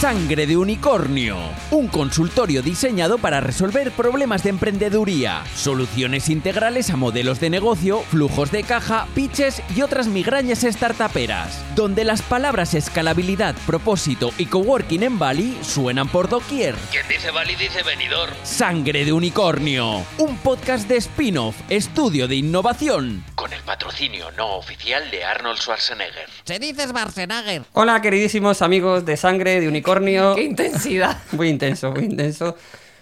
Sangre de Unicornio, un consultorio diseñado para resolver problemas de emprendeduría, soluciones integrales a modelos de negocio, flujos de caja, pitches y otras migrañas startuperas, donde las palabras escalabilidad, propósito y coworking en Bali suenan por doquier. Quien dice Bali dice venidor. Sangre de Unicornio, un podcast de spin-off, estudio de innovación. Con el patrocinio no oficial de Arnold Schwarzenegger. Se dice Schwarzenegger. Hola, queridísimos amigos de Sangre de Unicornio. ¡Qué intensidad! Muy intenso, muy intenso.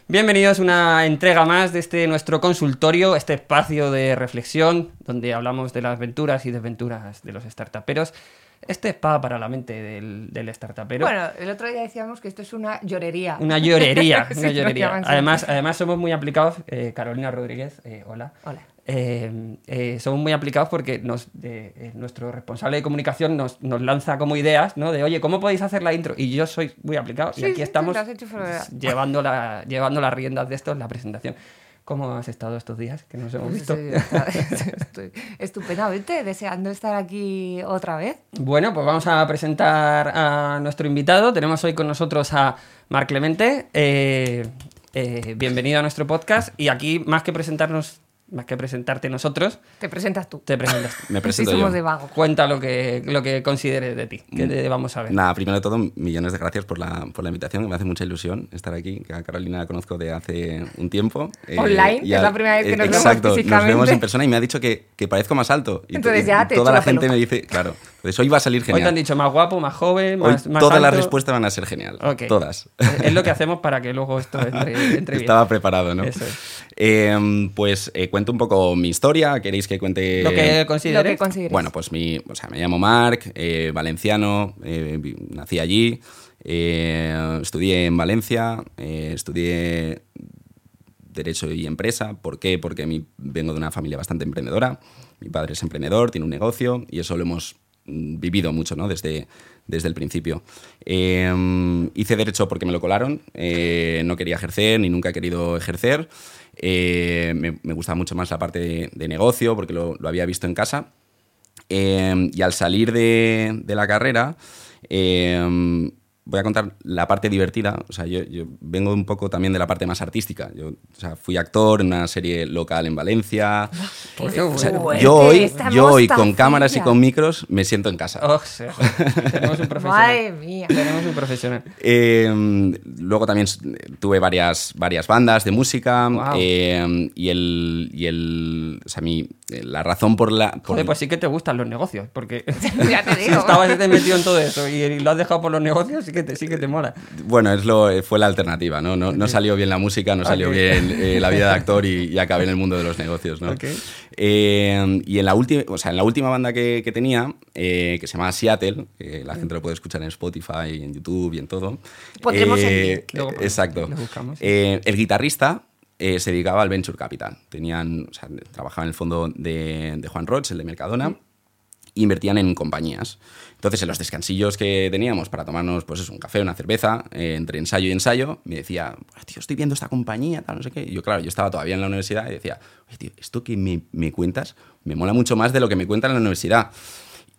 Bienvenidos a una entrega más de este nuestro consultorio, este espacio de reflexión donde hablamos de las aventuras y desventuras de los startuperos. Este spa para la mente del, del startupero. Bueno, el otro día decíamos que esto es una llorería. Una llorería, Sí, una lo llorería. Además, además somos muy aplicados, eh, Carolina Rodríguez, eh, hola. Hola. Eh, eh, somos muy aplicados porque nos, eh, nuestro responsable de comunicación nos, nos lanza como ideas, ¿no? De, oye, ¿cómo podéis hacer la intro? Y yo soy muy aplicado Sí, y aquí sí, estamos llevando, la, llevando las riendas de esto en la presentación. ¿Cómo has estado estos días que nos hemos Pues visto? estoy estupendamente deseando estar aquí otra vez. Bueno, pues vamos a presentar a nuestro invitado. Tenemos hoy con nosotros a Marc Clemente. Eh, bienvenido a nuestro podcast. Y aquí, más que presentarnos, más que presentarte nosotros, Te presentas tú. te presentas. tú. Me presento sí, somos yo. de vago. Cuenta lo que, lo que consideres de ti, que te vamos a ver. Nada, primero de todo, millones de gracias por la, por la invitación. Me hace mucha ilusión estar aquí. Que a Carolina la conozco de hace un tiempo. Eh, Online, ya- es la primera vez que eh, nos vemos Exacto, nos físicamente. vemos en persona y me ha dicho que, que parezco más alto. Y to- Entonces ya te Toda la la gente me dice, claro, pues hoy va a salir Hoy te genial. han dicho más guapo, más joven, Hoy más, más todas las alto. respuestas van a ser genial. Ok. Todas. Es lo que hacemos para que luego esto entre, entre bien. Estaba preparado, ¿no? Eso es. Eh, pues eh, cuento un poco mi historia. ¿Queréis que cuente Lo que consideres. Bueno, pues mi, o sea, me llamo Marc, eh, valenciano, eh, nací allí, eh, estudié en Valencia, eh, estudié Derecho y Empresa. ¿Por qué? Porque mi- vengo de una familia bastante emprendedora. Mi padre es emprendedor, tiene un negocio y eso lo hemos vivido mucho ¿no? desde, desde el principio. Eh, hice Derecho porque me lo colaron, eh, no quería ejercer ni nunca he querido ejercer. Eh, me, me gustaba mucho más la parte de, negocio porque lo, había visto en casa. Y al salir de, la carrera, voy a contar la parte divertida. O sea, yo, yo vengo un poco también de la parte más artística. Yo o sea, fui actor en una serie local en Valencia. Qué O sea, yo hoy, yo hoy con cámaras y con micros me siento en casa. Oh, sí. Tenemos un profesional. Madre mía. Tenemos un profesional. Eh, luego también tuve varias, varias bandas de música Guau. eh, y el, y el o sea, mi, la razón por la por- Joder, pues sí que te gustan los negocios, porque Ya te si digo. estabas metido en todo eso y lo has dejado por los negocios, sí que te, sí que te mola. Bueno, es lo, fue la alternativa, ¿no? No, no salió bien la música, no salió bien eh, la vida de actor y, y acabé en el mundo de los negocios, ¿no? Ok. Eh, y en la, última, o sea, en la última banda que, que tenía, eh, que se llama Seattle, que la gente lo puede escuchar en Spotify, en YouTube y en todo. Pondremos el eh, link. Luego, exacto. lo buscamos. Eh, el guitarrista eh, se dedicaba al Venture Capital. Tenían, o sea, trabajaba en el fondo de, Juan Roch, el de Mercadona invertían en compañías. Entonces, en los descansillos que teníamos para tomarnos pues, un café, una cerveza, eh, entre ensayo y ensayo, me decía, "Pues, tío, estoy viendo esta compañía, tal, no sé qué. Y yo, claro, yo estaba todavía en la universidad y decía, esto que me, me cuentas me mola mucho más de lo que me cuentan en la universidad.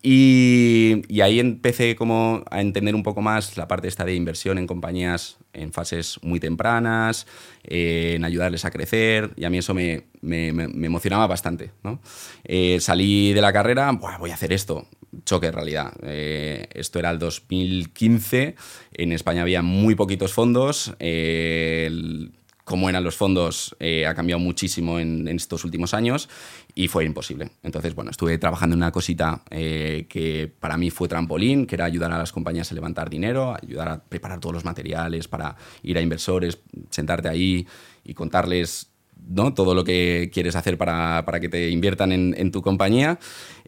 Y, ahí empecé como a entender un poco más la parte esta de inversión en compañías en fases muy tempranas, eh, en ayudarles a crecer, y a mí eso me, emocionaba bastante. ¿no? Eh, salí de la carrera, "Buah, voy a hacer esto. Choque en realidad. Eh, esto era el 2015, en España había muy poquitos fondos, el- cómo eran los fondos eh, ha cambiado muchísimo en, estos últimos años y fue imposible. Entonces, bueno, estuve trabajando en una cosita eh, que para mí fue trampolín, que era ayudar a las compañías a levantar dinero, ayudar a preparar todos los materiales para ir a inversores, sentarte ahí y contarles ¿no? todo lo que quieres hacer para, para que te inviertan en, en tu compañía.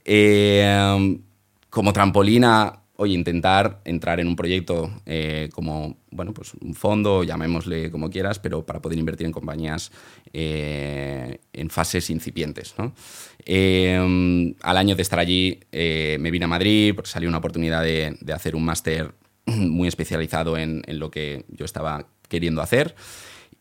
Eh, como trampolina, oye, intentar entrar en un proyecto eh, como, bueno, pues un fondo, llamémosle como quieras, pero para poder invertir en compañías eh, en fases incipientes. ¿no? Eh, al año de estar allí me vine a Madrid porque salió una oportunidad de, de hacer un máster muy especializado en, en lo que yo estaba queriendo hacer.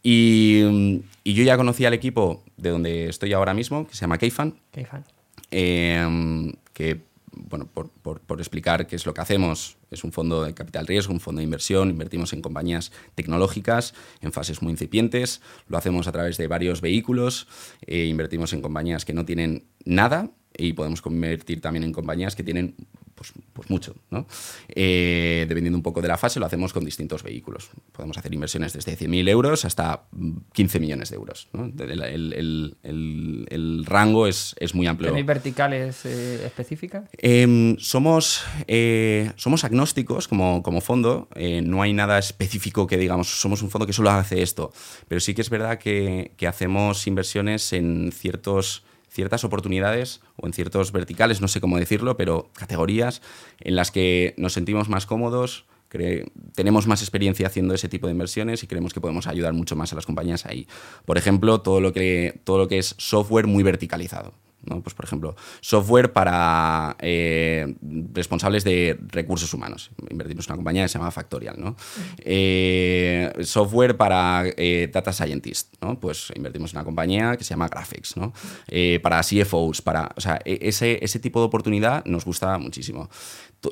Y, y yo ya conocía al equipo de donde estoy ahora mismo, que se llama Keifan, Qué fan. eh, que bueno, por, por- explicar qué es lo que hacemos, es un fondo de capital riesgo, un fondo de inversión, invertimos en compañías tecnológicas en fases muy incipientes, lo hacemos a través de varios vehículos, eh, invertimos en compañías que no tienen nada y podemos convertir también en compañías que tienen pues, pues mucho. ¿no? Eh, dependiendo un poco de la fase, lo hacemos con distintos vehículos. Podemos hacer inversiones desde 100.000 euros hasta mm, 15 millones de euros. ¿no? El, el- el- el- el rango es, es muy amplio. ¿Tenéis verticales eh, específicas? Em, somos, eh, somos agnósticos como, como fondo, no hay nada específico que digamos, somos un fondo que solo hace esto, pero sí que es verdad que, que hacemos inversiones en ciertos, ciertas oportunidades o en ciertos verticales, no sé cómo decirlo, pero categorías en las que nos sentimos más cómodos, tenemos más experiencia haciendo ese tipo de inversiones y creemos que podemos ayudar mucho más a las compañías ahí. Por ejemplo, todo lo que, todo lo que es software muy verticalizado. ¿No? Pues, por ejemplo, software para eh, responsables de recursos humanos. Invertimos en una compañía que se llama Factorial. ¿no? Eh, software para eh, data scientist. ¿no? Pues invertimos en una compañía que se llama Graphics. ¿no? Para CFOs. Para, o sea, e- ese, ese tipo de oportunidad nos gusta muchísimo.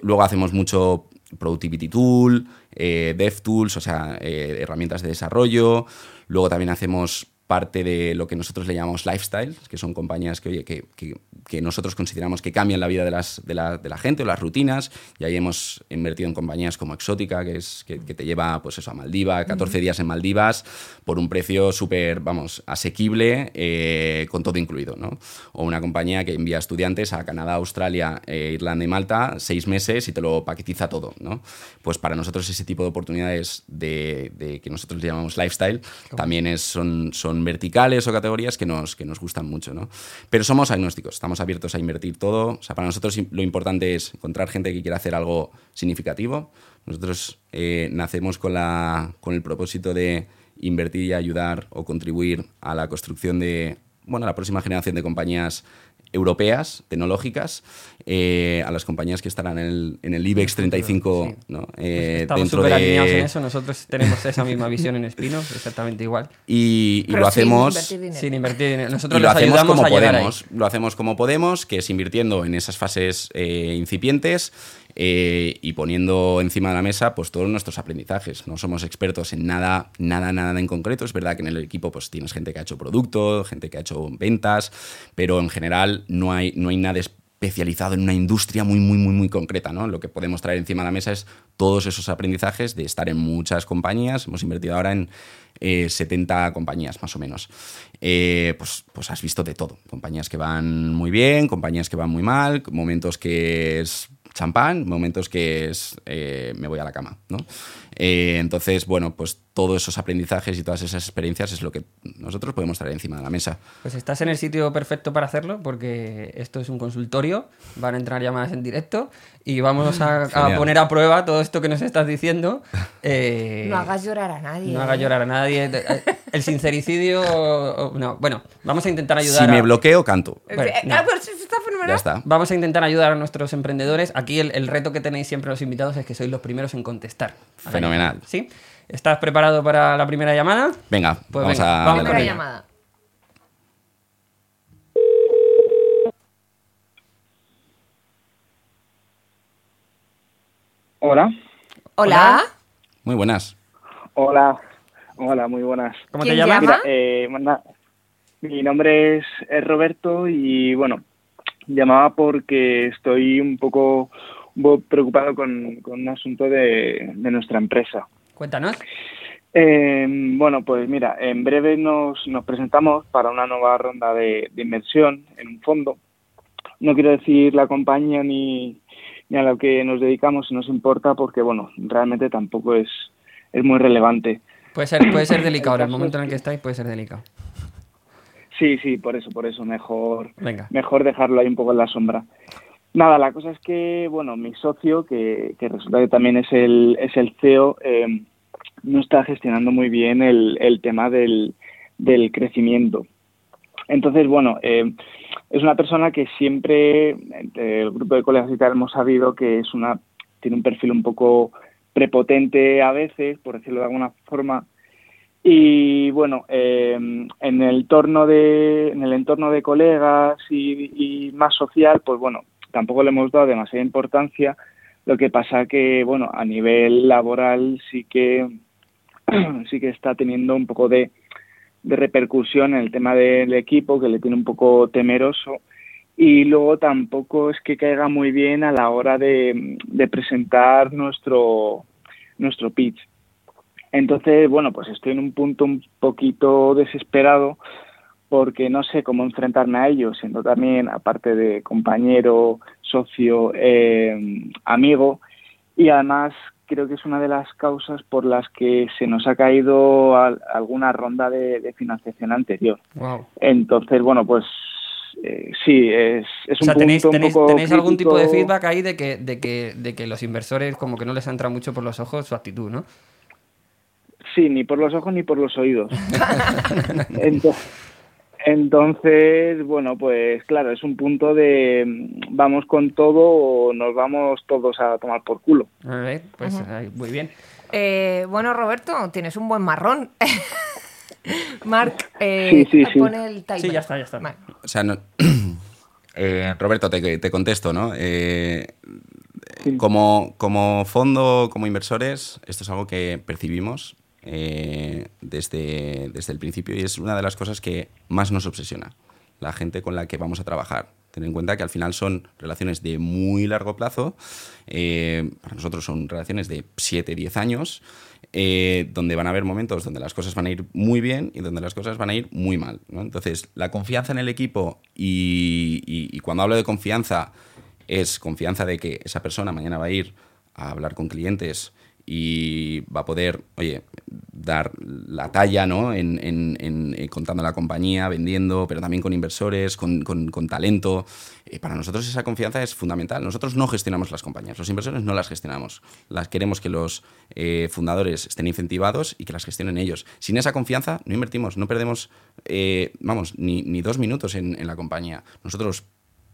Luego hacemos mucho Productivity Tool, DevTools, o sea, herramientas de desarrollo. Luego también hacemos parte de lo que nosotros le llamamos lifestyle, que son compañías que, oye, que, que- que nosotros consideramos que cambian la vida de, las, de, la, de la gente o las rutinas. Y ahí hemos invertido en compañías como Exótica, que, es, que, que te lleva pues eso, a Maldivas, 14 días en Maldivas, por un precio súper, vamos, asequible, eh, con todo incluido. ¿no? O una compañía que envía estudiantes a Canadá, Australia, eh, Irlanda y Malta, seis meses y te lo paquetiza todo. ¿no? Pues para nosotros ese tipo de oportunidades de, de que nosotros le llamamos lifestyle también es, son, son verticales o categorías que nos, que nos gustan mucho. ¿no? Pero somos agnósticos, estamos abiertos a invertir todo. O sea, para nosotros lo importante es encontrar gente que quiera hacer algo significativo. Nosotros eh, nacemos con, la, con el propósito de invertir y ayudar o contribuir a la construcción de bueno, la próxima generación de compañías europeas, tecnológicas, eh, a las compañías que estarán en el, en el IBEX 35 Sí. ¿no? Eh, Estamos dentro súper de... alineados en eso. Nosotros tenemos esa misma visión en Espinos, exactamente igual. Y, lo sin hacemos... invertir dinero. Sin invertir dinero. Nosotros y lo hacemos como podemos. Lo hacemos como podemos, que es invirtiendo en esas fases eh, incipientes eh, y poniendo encima de la mesa pues todos nuestros aprendizajes. No somos expertos en nada, nada, nada en concreto. Es verdad que en el equipo pues tienes gente que ha hecho producto, gente que ha hecho ventas, pero en general no hay, no hay nada especializado en una industria muy, muy, muy, muy concreta. ¿no? Lo que podemos traer encima de la mesa es todos esos aprendizajes de estar en muchas compañías. Hemos invertido ahora en eh, 70 compañías más o menos. Eh, pues, pues has visto de todo. Compañías que van muy bien, compañías que van muy mal, momentos que es champán, momentos que es eh, me voy a la cama. ¿no? Eh, entonces, bueno, pues todos esos aprendizajes y todas esas experiencias es lo que nosotros podemos traer encima de la mesa. Pues estás en el sitio perfecto para hacerlo porque esto es un consultorio, van a entrar llamadas en directo y vamos a, a poner a prueba todo esto que nos estás diciendo. Eh, No hagas llorar a nadie. no hagas ¿eh? llorar a nadie. El sincericidio... No, bueno, vamos a intentar ayudar Si me a... bloqueo, canto. Bueno, eh, no. ah, pues está fenomenal. Ya está. Vamos a intentar ayudar a nuestros emprendedores. Aquí el, el reto que tenéis siempre los invitados es que sois los primeros en contestar. a Fenomenal. ¿Sí? ¿Estás preparado para la primera llamada? Venga, Pues vamos venga, a... vamos Primera con ella. llamada. Hola. Hola. Muy buenas. Hola. Hola, muy buenas. ¿Cómo ¿Quién te llamas? llama? Mira, eh, manda- mi nombre es, es Roberto y bueno, llamaba porque estoy un poco, preocupado con, con un asunto de, de nuestra empresa. Cuéntanos. Eh, bueno, pues mira, en breve nos, nos presentamos para una nueva ronda de, de inversión en un fondo. No quiero decir la compañía ni, ni a lo que nos dedicamos, si nos importa, porque bueno, realmente tampoco es, es muy relevante. Puede ser, puede ser delicado. En el momento en el que que- estáis puede ser delicado. Sí, sí, por eso, por eso, mejor, Venga. mejor dejarlo ahí un poco en la sombra. Nada, la cosa es que, bueno, mi socio, que, resulta que también es el, es el CEO, eh, no está gestionando muy bien el, el tema del, del crecimiento. Entonces, bueno, eh, es una persona que siempre, entre el grupo de colegas y tal, hemos sabido que es una, tiene un perfil un poco prepotente a veces, por decirlo de alguna forma, y bueno, eh, en el entorno de, en el entorno de colegas y más social, pues bueno, tampoco le hemos dado demasiada importancia. Lo que pasa que, bueno, a nivel laboral sí que sí que está teniendo un poco de, repercusión en el tema del equipo, que le tiene un poco temeroso. Y luego tampoco es que caiga muy bien a la hora de, de presentar nuestro, nuestro pitch. Entonces, bueno, pues estoy en un punto un poquito desesperado porque no sé cómo enfrentarme a ellos, siendo también, aparte de compañero, socio, eh, amigo, y además creo que es una de las causas por las que se nos ha caído al- alguna ronda de, de financiación anterior. Wow. Entonces, bueno, pues eh, sí, es, es O sea, un ¿tenéis, punto un tenéis, poco tenéis algún tipo de feedback ahí de que, de, que, de que los inversores como que no les entra mucho por los ojos su actitud, ¿no? Sí, ni por los ojos ni por los oídos. Ento- Entonces, bueno, pues claro, es un punto de vamos con todo o nos vamos todos a tomar por culo. Alright, pues ahí, muy bien. Eh, bueno, Roberto, tienes un buen marrón. Marc, eh, Sí, sí, sí. pone el timer. Sí, ya está, ya está. Vale. O sea, no- Eh, Roberto, te, te contesto, ¿no? Eh, Sí. como, como fondo, como inversores, esto es algo que percibimos eh, desde, desde el principio y es una de las cosas que más nos obsesiona, la gente con la que vamos a trabajar. Ten en cuenta que al final son relaciones de muy largo plazo, eh, para nosotros son relaciones de 7, 10 años, eh, donde van a haber momentos donde las cosas van a ir muy bien y donde las cosas van a ir muy mal. Entonces, la confianza en el equipo y cuando hablo de confianza es confianza de que esa persona mañana va a ir a hablar con clientes y va a poder, oye, dar la talla, ¿no? En, en- eh, contando la compañía, vendiendo, pero también con inversores, con, con- con talento. Eh, para nosotros esa confianza es fundamental. Nosotros no gestionamos las compañías, los inversores no las gestionamos. Las queremos que los eh, fundadores estén incentivados y que las gestionen ellos. Sin esa confianza no invertimos, no perdemos, vamos, ni, ni dos minutos en, en la compañía. Nosotros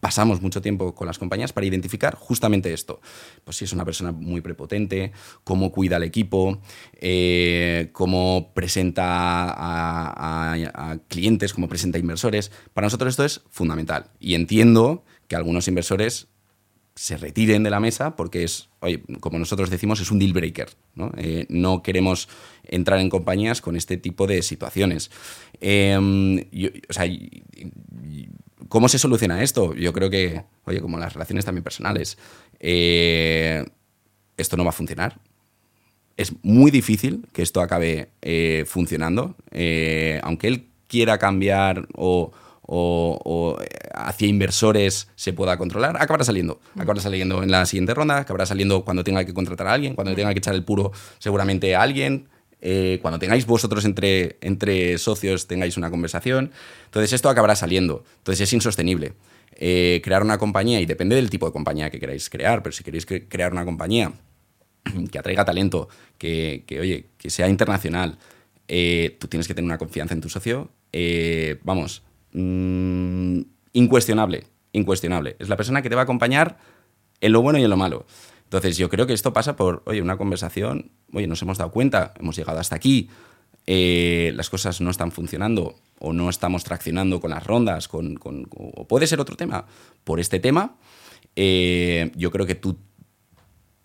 pasamos mucho tiempo con las compañías para identificar justamente esto. Pues si es una persona muy prepotente, cómo cuida al equipo, eh, cómo presenta a, clientes, cómo presenta a inversores. Para nosotros esto es fundamental. Y entiendo que algunos inversores se retiren de la mesa porque es, oye, como nosotros decimos, es un deal breaker. No, Eh, queremos entrar en compañías con este tipo de situaciones. Yo- o sea, ¿Cómo se soluciona esto? Yo creo que, oye, como las relaciones también personales, eh, esto no va a funcionar. Es muy difícil que esto acabe eh, funcionando. Eh, aunque él quiera cambiar o, o- o, eh, hacia inversores se pueda controlar, acabará saliendo. Acabará saliendo en la siguiente ronda, acabará saliendo cuando tenga que contratar a alguien, cuando tenga que echar el puro seguramente a alguien. Eh, cuando tengáis vosotros entre, entre socios, tengáis una conversación. Entonces esto acabará saliendo. Entonces es insostenible. Eh, crear una compañía, y depende del tipo de compañía que queráis crear, pero si queréis cre- crear una compañía que atraiga talento, que, que, oye, que sea internacional, eh, tú tienes que tener una confianza en tu socio, eh, vamos, mm, incuestionable, incuestionable. Es la persona que te va a acompañar en lo bueno y en lo malo. Entonces yo creo que esto pasa por, oye, una conversación, oye, nos hemos dado cuenta, hemos llegado hasta aquí, eh, las cosas no están funcionando o no estamos traccionando con las rondas, con, con- o puede ser otro tema. Por este tema, eh, yo creo que tú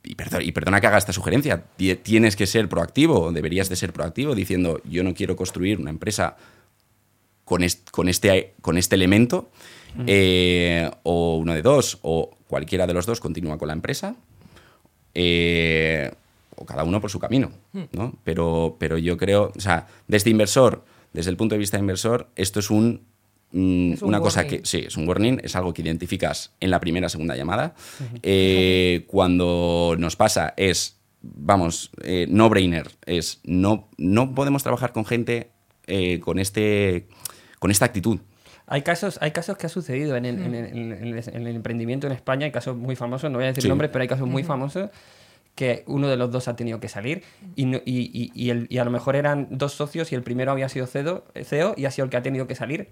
y, perdo- y perdona que haga esta sugerencia, ti- tienes que ser proactivo, deberías de ser proactivo diciendo yo no quiero construir una empresa con, est- con, este, con este elemento, eh, o uno de dos, o cualquiera de los dos continúa con la empresa, eh, o cada uno por su camino, ¿no? Pero, pero yo creo, o sea, desde inversor, desde el punto de vista de inversor, esto es un... mm, un una cosa warning. que sí, es un warning, es algo que identificas en la primera segunda llamada. Eh, cuando nos pasa es, vamos, eh, no brainer, es no, no podemos trabajar con gente eh, con, este, con esta actitud. Hay casos, hay casos que ha sucedido en el, en el- en el- en el emprendimiento en España, hay casos muy famosos, no voy a decir Sí. nombres, pero hay casos muy famosos que uno de los dos ha tenido que salir y, no- y, y- y el- y a lo mejor eran dos socios y el primero había sido CEO, CEO y ha sido el que ha tenido que salir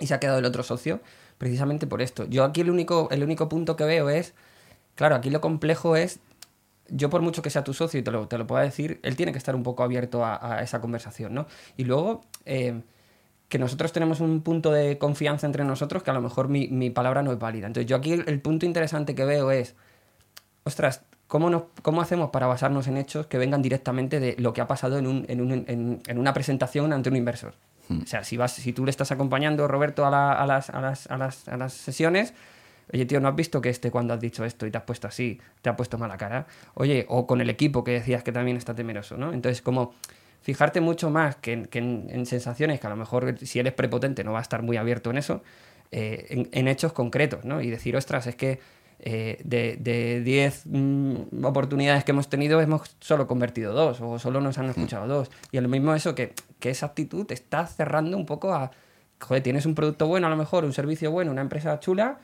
y se ha quedado el otro socio precisamente por esto. Yo aquí el único, el único punto que veo es, claro, aquí lo complejo es, yo por mucho que sea tu socio y te lo, te lo pueda decir, él tiene que estar un poco abierto a, a esa conversación, ¿no? Y luego, eh, que nosotros tenemos un punto de confianza entre nosotros que a lo mejor mi, mi palabra no es válida. Entonces yo aquí el, el punto interesante que veo es, ostras, ¿cómo, nos, ¿cómo hacemos para basarnos en hechos que vengan directamente de lo que ha pasado en, un, en, un, en, en una presentación ante un inversor? O sea, si, vas, si tú le estás acompañando, Roberto, a, la- a las, a, las, a, las, a las sesiones, oye, tío, ¿no has visto que este cuando has dicho esto y te has puesto así, te ha puesto mala cara? Oye, o con el equipo que decías que también está temeroso, ¿no? Entonces, como fijarte mucho más que en, que en- en sensaciones, que a lo mejor si eres prepotente no va a estar muy abierto en eso, eh, en, en hechos concretos, ¿no? Y decir, ostras, es que eh, de de 10 mm, oportunidades que hemos tenido hemos solo convertido dos o solo nos han escuchado dos. Y lo mismo eso, que, que esa actitud te está cerrando un poco a, joder, tienes un producto bueno a lo mejor, un servicio bueno, una empresa chula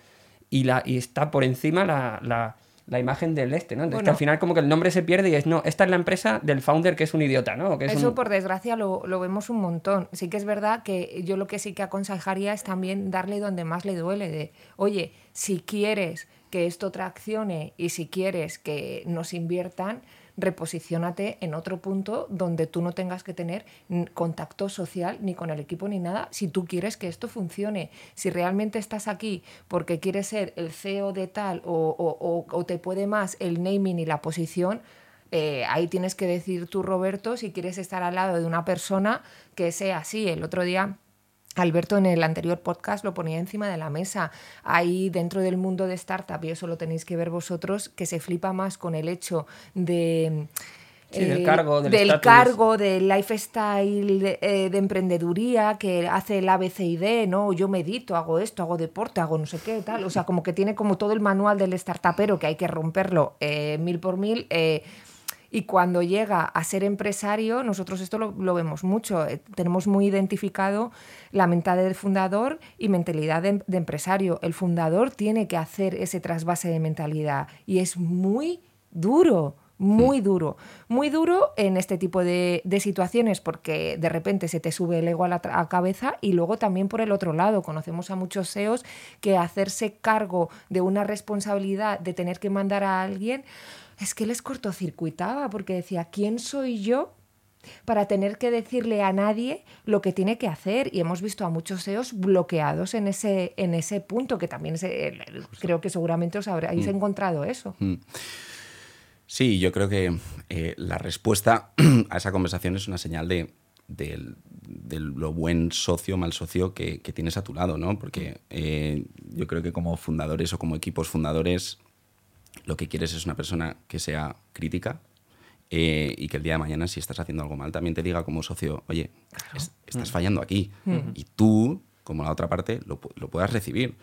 y, la, y está por encima la, la- la imagen del este, ¿no? Entonces que Bueno. al final como que el nombre se pierde y es, no, esta es la empresa del founder que es un idiota, ¿no? Que es Eso, un- por desgracia, lo, lo vemos un montón. Sí que es verdad que yo lo que sí que aconsejaría es también darle donde más le duele. De, oye, si quieres que esto traccione y si quieres que nos inviertan, reposiciónate en otro punto donde tú no tengas que tener contacto social ni con el equipo ni nada si tú quieres que esto funcione. Si realmente estás aquí porque quieres ser el CEO de tal o- o te puede más el naming y la posición, eh, ahí tienes que decir tú, Roberto, si quieres estar al lado de una persona que sea así. El otro día, Alberto en el anterior podcast lo ponía encima de la mesa. Ahí dentro del mundo de startup, y eso lo tenéis que ver vosotros, que se flipa más con el hecho de... Sí, del cargo, del estatus. cargo, del lifestyle de, eh, de emprendeduría que hace el ABCD, ¿no? Yo medito, hago esto, hago deporte, hago no sé qué, tal. O sea, como que tiene como todo el manual del startupero que hay que romperlo eh, mil por mil. eh, y cuando llega a ser empresario, nosotros esto lo, lo vemos mucho. eh, tenemos muy identificado la mentalidad del fundador y mentalidad de, de empresario. El fundador tiene que hacer ese trasvase de mentalidad y es muy duro. Muy duro, muy duro en este tipo de, de situaciones porque de repente se te sube el ego a la a cabeza y luego también por el otro lado conocemos a muchos SEOs que hacerse cargo de una responsabilidad de tener que mandar a alguien es que les cortocircuitaba porque decía, ¿quién soy yo para tener que decirle a nadie lo que tiene que hacer? Y hemos visto a muchos SEOs bloqueados en ese, en ese punto, que también creo que seguramente os habréis encontrado eso. Sí, yo creo que eh, la respuesta a esa conversación es una señal de, lo buen socio, mal socio que, que tienes a tu lado, ¿no? Porque eh, yo creo que como fundadores o como equipos fundadores, lo que quieres es una persona que sea crítica eh, y que el día de mañana, si estás haciendo algo mal, también te diga como socio, oye, es- estás fallando aquí. Y tú, como la otra parte, lo, pu- lo puedas recibir.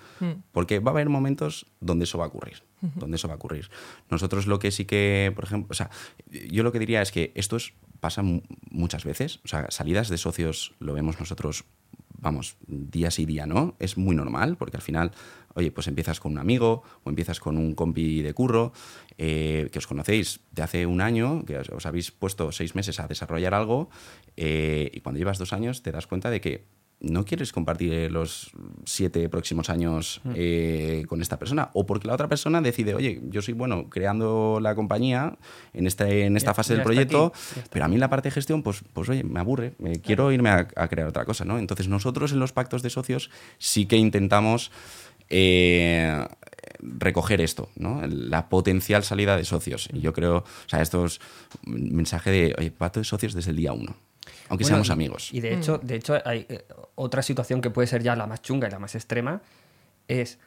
Porque va a haber momentos donde eso va a ocurrir. Donde eso va a ocurrir. Nosotros lo que sí que, por ejemplo, o sea, yo lo que diría es que esto es- pasa mu- muchas veces. O sea, salidas de socios lo vemos nosotros vamos, día sí, día no, es muy normal, porque al final, oye, pues empiezas con un amigo o empiezas con un compi de curro eh, que os conocéis de hace un año, que os, habéis puesto seis meses a desarrollar algo eh, y cuando llevas dos años te das cuenta de que no quieres compartir los siete próximos años eh, con esta persona o porque la otra persona decide, oye, yo soy bueno creando la compañía en, este, en esta Ya- fase ya del proyecto, aquí, pero a mí la parte de gestión, pues, pues oye, me aburre, me quiero irme a, a crear otra cosa, ¿no? Entonces nosotros en los pactos de socios sí que intentamos eh, recoger esto, ¿no? La potencial salida de socios. Y yo creo, o sea, esto es un mensaje de, oye, pacto de socios desde el día uno, aunque Bueno, seamos y- amigos. Y de hecho, de hecho hay eh, otra situación que puede ser ya la más chunga y la más extrema, es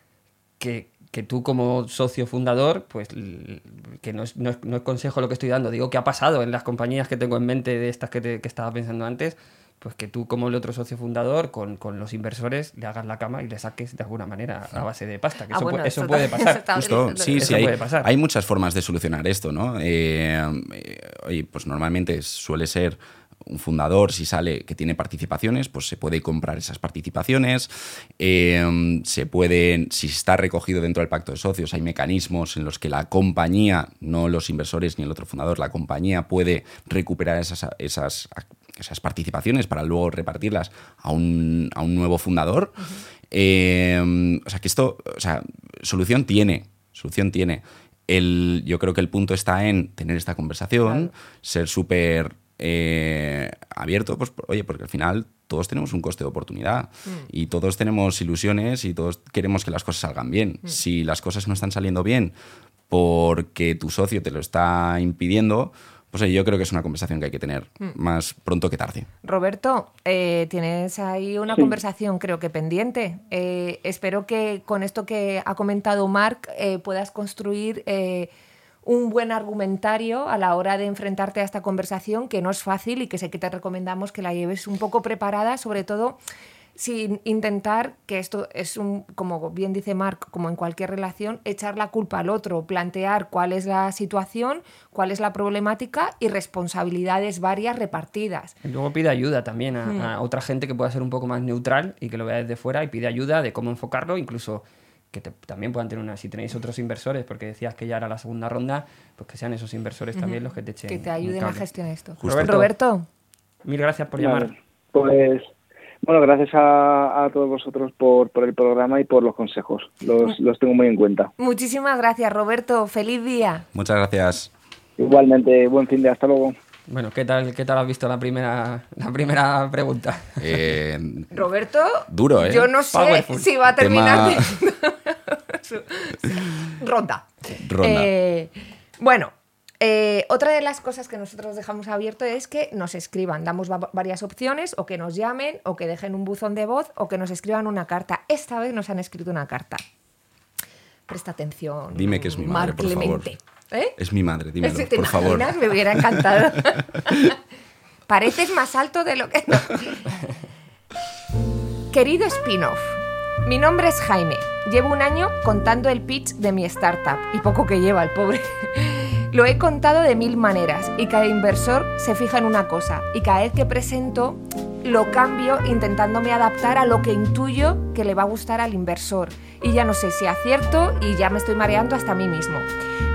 que, que tú como socio fundador, pues l- que no es, no, es, no es consejo lo que estoy dando, digo que ha pasado en las compañías que tengo en mente de estas que, te- que estaba pensando antes, pues que tú como el otro socio fundador, con, con los inversores, le hagas la cama y le saques de alguna manera a base de pasta, que Ah, eso, bueno, pu- eso puede pasar. Justo, Eso sí, eso sí, hay, puede pasar. hay muchas formas de solucionar esto, ¿no? Eh, eh, oye, pues normalmente suele ser un fundador, si sale que tiene participaciones, pues se puede comprar esas participaciones, eh, se pueden, si está recogido dentro del pacto de socios, hay mecanismos en los que la compañía, no los inversores ni el otro fundador, la compañía puede recuperar esas, esas, esas participaciones para luego repartirlas a un, a un nuevo fundador. Eh, o sea, que esto, o sea, solución tiene, solución tiene. El, yo creo que el punto está en tener esta conversación, ser súper eh, abierto, pues oye, porque al final todos tenemos un coste de oportunidad y todos tenemos ilusiones y todos queremos que las cosas salgan bien. Si las cosas no están saliendo bien porque tu socio te lo está impidiendo, pues oye, yo creo que es una conversación que hay que tener más pronto que tarde. Roberto, eh, tienes ahí una Sí. conversación creo que pendiente. Eh, espero que con esto que ha comentado Marc eh, puedas construir eh, un buen argumentario a la hora de enfrentarte a esta conversación, que no es fácil y que sé que te recomendamos que la lleves un poco preparada, sobre todo sin intentar, que esto es un, como bien dice Marc, como en cualquier relación, echar la culpa al otro, plantear cuál es la situación, cuál es la problemática y responsabilidades varias repartidas. Y luego pide ayuda también a, a otra gente que pueda ser un poco más neutral y que lo vea desde fuera y pide ayuda de cómo enfocarlo, incluso que te- también puedan tener una, si tenéis otros inversores, porque decías que ya era la segunda ronda, pues que sean esos inversores también los que te echen que te ayuden a gestionar esto. Roberto. Roberto, Mil gracias por llamar. Pues, bueno, gracias a, a todos vosotros por, por el programa y por los consejos. Los, los tengo muy en cuenta. muchísimas gracias, Roberto. Feliz día. Muchas gracias. Igualmente, buen fin de hasta luego. Bueno, ¿qué tal, qué tal has visto la primera, la primera pregunta? Eh, Roberto, Duro, ¿eh? yo no sé Powerful. si va a terminar Tema- su- ronda. Ronda. Eh, bueno, eh, otra de las cosas que nosotros dejamos abierto es que nos escriban. Damos va- varias opciones, o que nos llamen, o que dejen un buzón de voz, o que nos escriban una carta. Esta vez nos han escrito una carta. Presta atención. Dime que es mi madre, por favor. ¿Eh? Es mi madre, dímelo, ¿Te por favor. Me hubiera encantado. Pareces más alto de lo que... Querido spin-off, mi nombre es Jaime. Llevo un año contando el pitch de mi startup y poco que lleva el pobre. Lo he contado de mil maneras y cada inversor se fija en una cosa y cada vez que presento lo cambio intentándome adaptar a lo que intuyo que le va a gustar al inversor y ya no sé si acierto y ya me estoy mareando hasta a mí mismo.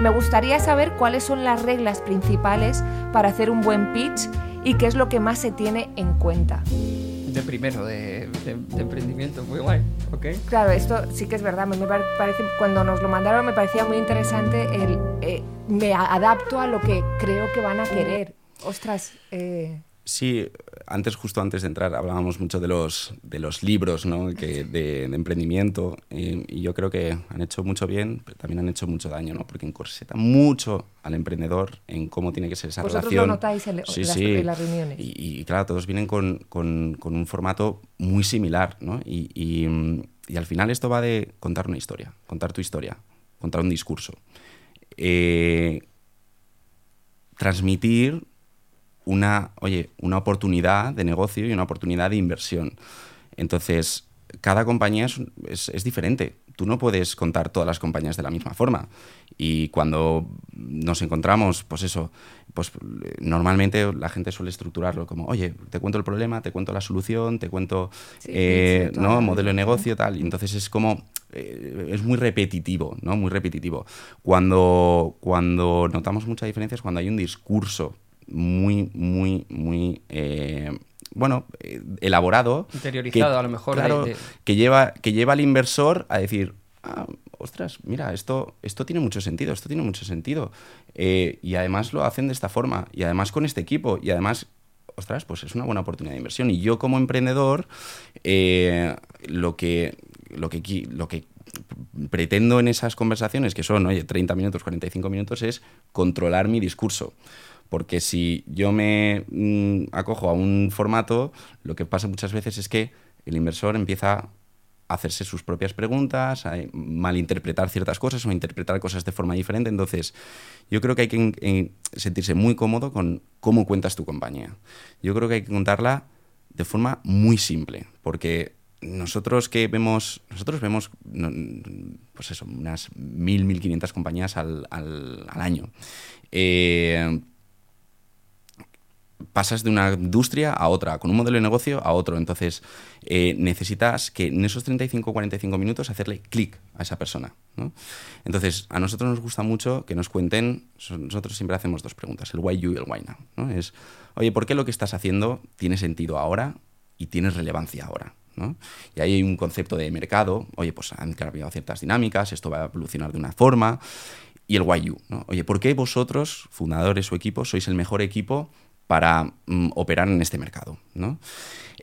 Me gustaría saber cuáles son las reglas principales para hacer un buen pitch y qué es lo que más se tiene en cuenta. De primero, de, de- de emprendimiento, muy guay, ¿ok? Claro, esto sí que es verdad. Me par- parece, cuando nos lo mandaron me parecía muy interesante el eh, me adapto a lo que creo que van a querer. Ostras, eh, Sí, antes, justo antes de entrar, hablábamos mucho de los, de los libros ¿no? que, de, de emprendimiento y, y yo creo que han hecho mucho bien, pero también han hecho mucho daño, ¿no? porque encorseta mucho al emprendedor en cómo tiene que ser esa Vosotros lo relación. notáis en- sí, en las- sí. en las reuniones. Y, y, claro, todos vienen con, con- con un formato muy similar ¿no? y, y, y al final esto va de contar una historia, contar tu historia, contar un discurso. Eh, transmitir una, oye, una oportunidad de negocio y una oportunidad de inversión. Entonces, cada compañía es, es- es diferente. Tú no puedes contar todas las compañías de la misma forma. Y cuando nos encontramos, pues eso, pues eh, normalmente la gente suele estructurarlo como, oye, te cuento el problema, te cuento la solución, te cuento Sí, eh, sí, ¿no? modelo de negocio, tal. Y entonces es como, eh, es muy repetitivo, ¿no? Muy repetitivo. Cuando, cuando notamos mucha diferencia es cuando hay un discurso muy, muy, muy, eh, bueno, eh, elaborado. Interiorizado, a lo mejor, Claro, de- que, lleva, que lleva al inversor a decir, ah, ostras, mira, esto, esto tiene mucho sentido, esto tiene mucho sentido. Eh, y además lo hacen de esta forma, y además con este equipo, y además ostras, pues es una buena oportunidad de inversión. Y yo como emprendedor, eh, lo, que, lo, que, lo que pretendo en esas conversaciones, que son, oye, 30 minutos, 45 minutos, es controlar mi discurso. Porque si yo me mm, acojo a un formato, lo que pasa muchas veces es que el inversor empieza a hacerse sus propias preguntas, a malinterpretar ciertas cosas o a interpretar cosas de forma diferente. Entonces, yo creo que hay que eh, sentirse muy cómodo con cómo cuentas tu compañía. Yo creo que hay que contarla de forma muy simple, porque nosotros que vemos, nosotros vemos, pues eso, unas 1.000, 1.500 compañías al, al- al año. Eh, pasas de una industria a otra, con un modelo de negocio a otro. Entonces, eh, necesitas que en esos 35 o 45 minutos hacerle clic a esa persona. ¿no? Entonces, a nosotros nos gusta mucho que nos cuenten, so- nosotros siempre hacemos dos preguntas, el why you y el why now. ¿no? Es, oye, ¿por qué lo que estás haciendo tiene sentido ahora y tiene relevancia ahora? ¿no? Y ahí hay un concepto de mercado, oye, pues han cambiado ciertas dinámicas, esto va a evolucionar de una forma, y el why you, ¿no? Oye, ¿por qué vosotros, fundadores o equipos, sois el mejor equipo para mm, operar en este mercado. ¿no?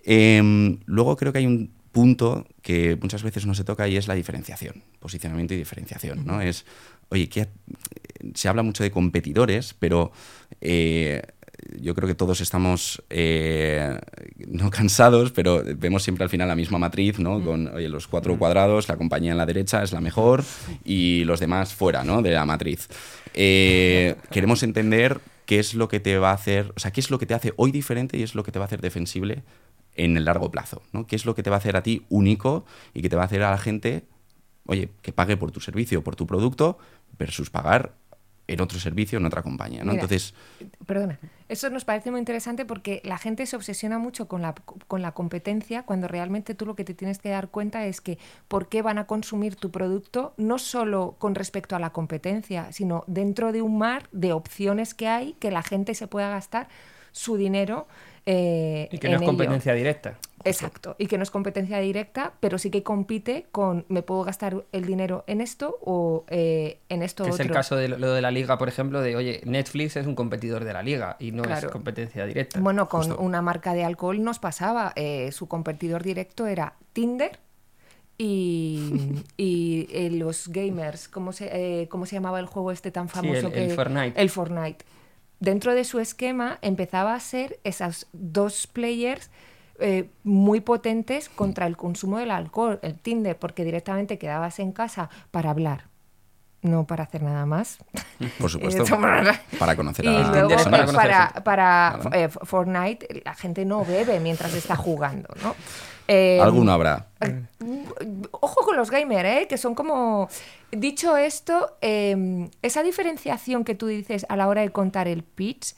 Em, luego creo que hay un punto que muchas veces no se toca y es la diferenciación, posicionamiento y diferenciación. ¿no? Es, oye, se habla mucho de competidores, pero eh, yo creo que todos estamos eh, no cansados, pero vemos siempre al final la misma matriz, ¿no? Con oye, los cuatro cuadrados, la compañía en la derecha es la mejor y los demás fuera, ¿no? De la matriz. Eh, queremos entender qué es lo que te va a hacer, o sea, qué es lo que te hace hoy diferente y es lo que te va a hacer defensible en el largo plazo, ¿no? ¿Qué es lo que te va a hacer a ti único y que te va a hacer a la gente, oye, que pague por tu servicio por tu producto versus pagar en otro servicio, en otra compañía, ¿no? Mira, Entonces, Perdona, eso nos parece muy interesante porque la gente se obsesiona mucho con la, con la competencia cuando realmente tú lo que te tienes que dar cuenta es que por qué van a consumir tu producto no solo con respecto a la competencia, sino dentro de un mar de opciones que hay que la gente se pueda gastar su dinero eh, Y que no es ello. competencia directa. Exacto, y que no es competencia directa, pero sí que compite con me puedo gastar el dinero en esto o eh, en esto Que es otro. el caso de lo de la liga, por ejemplo, de, oye, Netflix es un competidor de la liga y no Claro. es competencia directa. Bueno, con Justo. una marca de alcohol nos pasaba. eh, su competidor directo era Tinder y, y, eh, los gamers. ¿cómo se, ¿Cómo se llamaba el juego este tan famoso? el- el que, Fortnite. El Fortnite. Dentro de su esquema empezaba a ser esas dos players eh, muy potentes contra el consumo del alcohol, el Tinder, porque directamente quedabas en casa para hablar, no para hacer nada más. por supuesto, para conocer Y a las luego Tinder es personas. para para, eh, Fortnite la gente no bebe mientras está jugando, ¿no? Eh, Alguno habrá. Ojo con los gamers, ¿eh? que son como... Dicho esto, eh, esa diferenciación que tú dices a la hora de contar el pitch,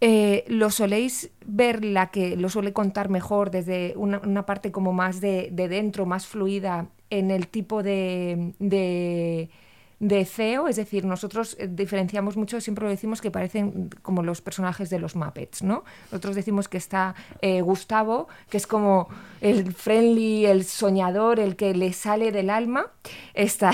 eh, ¿lo soléis ver la que lo suele contar mejor desde una, una parte como más de, de dentro, más fluida, en el tipo de, de, de CEO? Es decir, nosotros eh, diferenciamos mucho, siempre lo decimos que parecen como los personajes de los Muppets, ¿no? Nosotros decimos que está eh, Gustavo, que es como el friendly, el soñador, el que le sale del alma. Está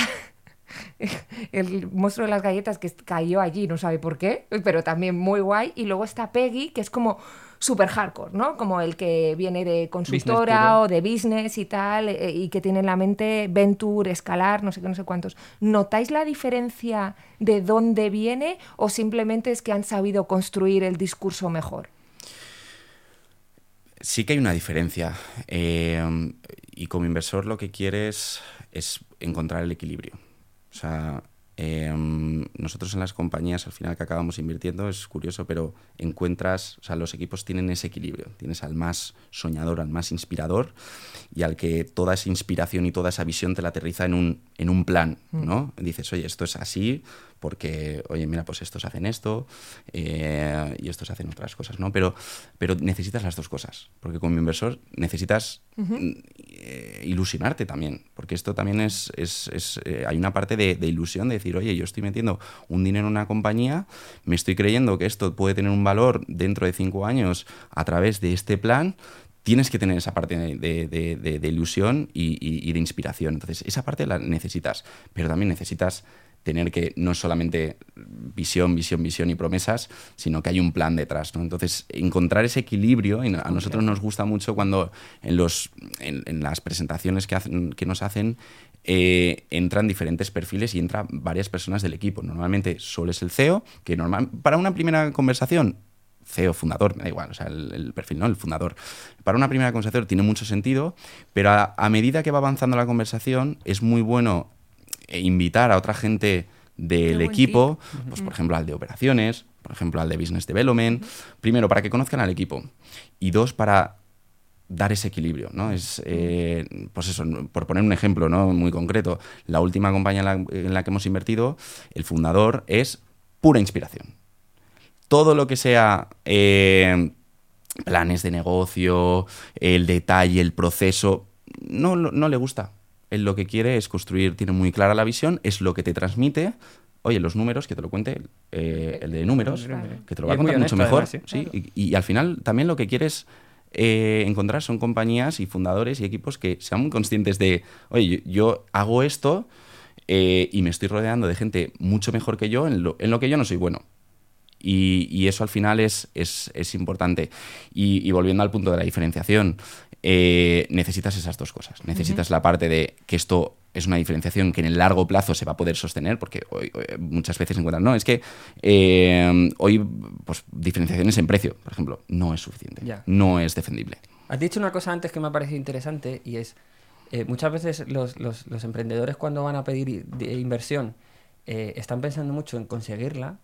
el monstruo de las galletas que cayó allí, no sabe por qué, pero también muy guay. Y luego está Peggy, que es como super hardcore, ¿no? Como el que viene de consultora o de business y tal, eh, y que tiene en la mente venture, escalar, no sé qué, no sé cuántos. ¿Notáis la diferencia de dónde viene o simplemente es que han sabido construir el discurso mejor? Sí que hay una diferencia. eh, y como inversor lo que quieres es encontrar el equilibrio. O sea, eh, nosotros en las compañías al final que acabamos invirtiendo es curioso, pero encuentras, o sea, los equipos tienen ese equilibrio. Tienes al más soñador, al más inspirador y al que toda esa inspiración y toda esa visión te la aterriza en un, en un plan, ¿no? Dices, oye, esto es así porque, oye, mira, pues estos hacen esto eh, y estos hacen otras cosas, ¿no? Pero, pero necesitas las dos cosas, porque como inversor necesitas mm, eh, ilusionarte también, porque esto también es, es- es, eh, hay una parte de, de ilusión de decir, oye, yo estoy metiendo un dinero en una compañía, me estoy creyendo que esto puede tener un valor dentro de cinco años a través de este plan, tienes que tener esa parte de, de- de- de- de ilusión y, y- y de inspiración. Entonces, esa parte la necesitas, pero también necesitas tener que no solamente visión, visión, visión y promesas, sino que hay un plan detrás. ¿no? Entonces, encontrar ese equilibrio, y a nosotros nos gusta mucho cuando en, los, en, en las presentaciones que, hacen, que nos hacen eh, entran diferentes perfiles y entran varias personas del equipo. Normalmente solo es el CEO, que normal, para una primera conversación CEO, fundador, me da igual, o sea, el, el perfil, ¿no? El fundador. Para una primera conversación tiene mucho sentido, pero a, a medida que va avanzando la conversación, es muy bueno invitar a otra gente del equipo, pues por ejemplo al de operaciones, por ejemplo al de business development, primero para que conozcan al equipo y dos para dar ese equilibrio, ¿no? Es, eh, pues eso, por poner un ejemplo ¿no? muy concreto, la última compañía en la, en la que hemos invertido, el fundador es pura inspiración. Todo lo que sea eh, planes de negocio, el detalle, el proceso, no, no le gusta. Él lo que quiere es construir, tiene muy clara la visión, es lo que te transmite. Oye, los números, que te lo cuente eh, el de números, Claro. que te lo va a contar mucho mejor. además, sí, y, y al final también lo que quieres eh, encontrar son compañías y fundadores y equipos que sean muy conscientes de, oye, yo, yo hago esto eh, y me estoy rodeando de gente mucho mejor que yo en lo, en lo que yo no soy bueno. Y, y eso al final es, es, es importante. Y, y volviendo al punto de la diferenciación, eh, necesitas esas dos cosas. Necesitas la parte de que esto es una diferenciación que en el largo plazo se va a poder sostener, porque hoy, hoy muchas veces encuentran, no, es que eh, hoy pues, diferenciaciones en precio, por ejemplo, no es suficiente, Ya. no es defendible. Has dicho una cosa antes que me ha parecido interesante y es, eh, muchas veces los, los- los emprendedores cuando van a pedir de inversión eh, están pensando mucho en conseguirla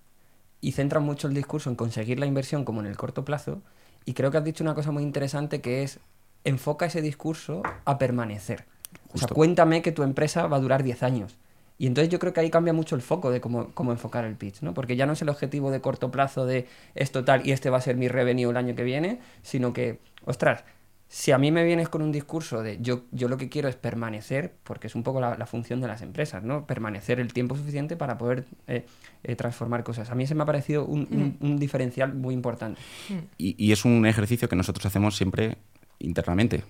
y centran mucho el discurso en conseguir la inversión como en el corto plazo y creo que has dicho una cosa muy interesante que es enfoca ese discurso a permanecer. O sea, cuéntame que tu empresa va a durar 10 años. Y entonces yo creo que ahí cambia mucho el foco de cómo, cómo enfocar el pitch, ¿no? Porque ya no es el objetivo de corto plazo de esto tal y este va a ser mi revenue el año que viene, sino que, ostras, si a mí me vienes con un discurso de yo, yo lo que quiero es permanecer, porque es un poco la, la función de las empresas, ¿no? Permanecer el tiempo suficiente para poder eh, eh, transformar cosas. A mí se me ha parecido un, un- un diferencial muy importante. Y, y es un ejercicio que nosotros hacemos siempre internamente.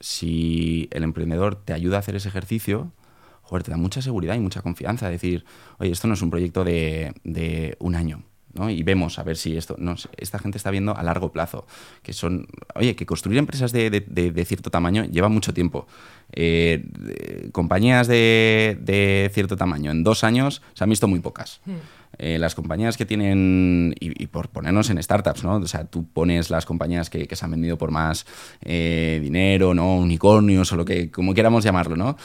Si el emprendedor te ayuda a hacer ese ejercicio, joder, te da mucha seguridad y mucha confianza. Decir, oye, esto no es un proyecto de, de un año. ¿No? Y vemos a ver si esto. No, esta gente está viendo a largo plazo. Que son. Oye, que construir empresas de, de- de- de cierto tamaño lleva mucho tiempo. Eh, compañías de, cierto tamaño en dos años se han visto muy pocas. Eh, las compañías que tienen, y, y por ponernos en startups, ¿no? O sea, tú pones las compañías que, que se han vendido por más eh, dinero, ¿no? Unicornios o lo que, como queramos llamarlo, ¿no?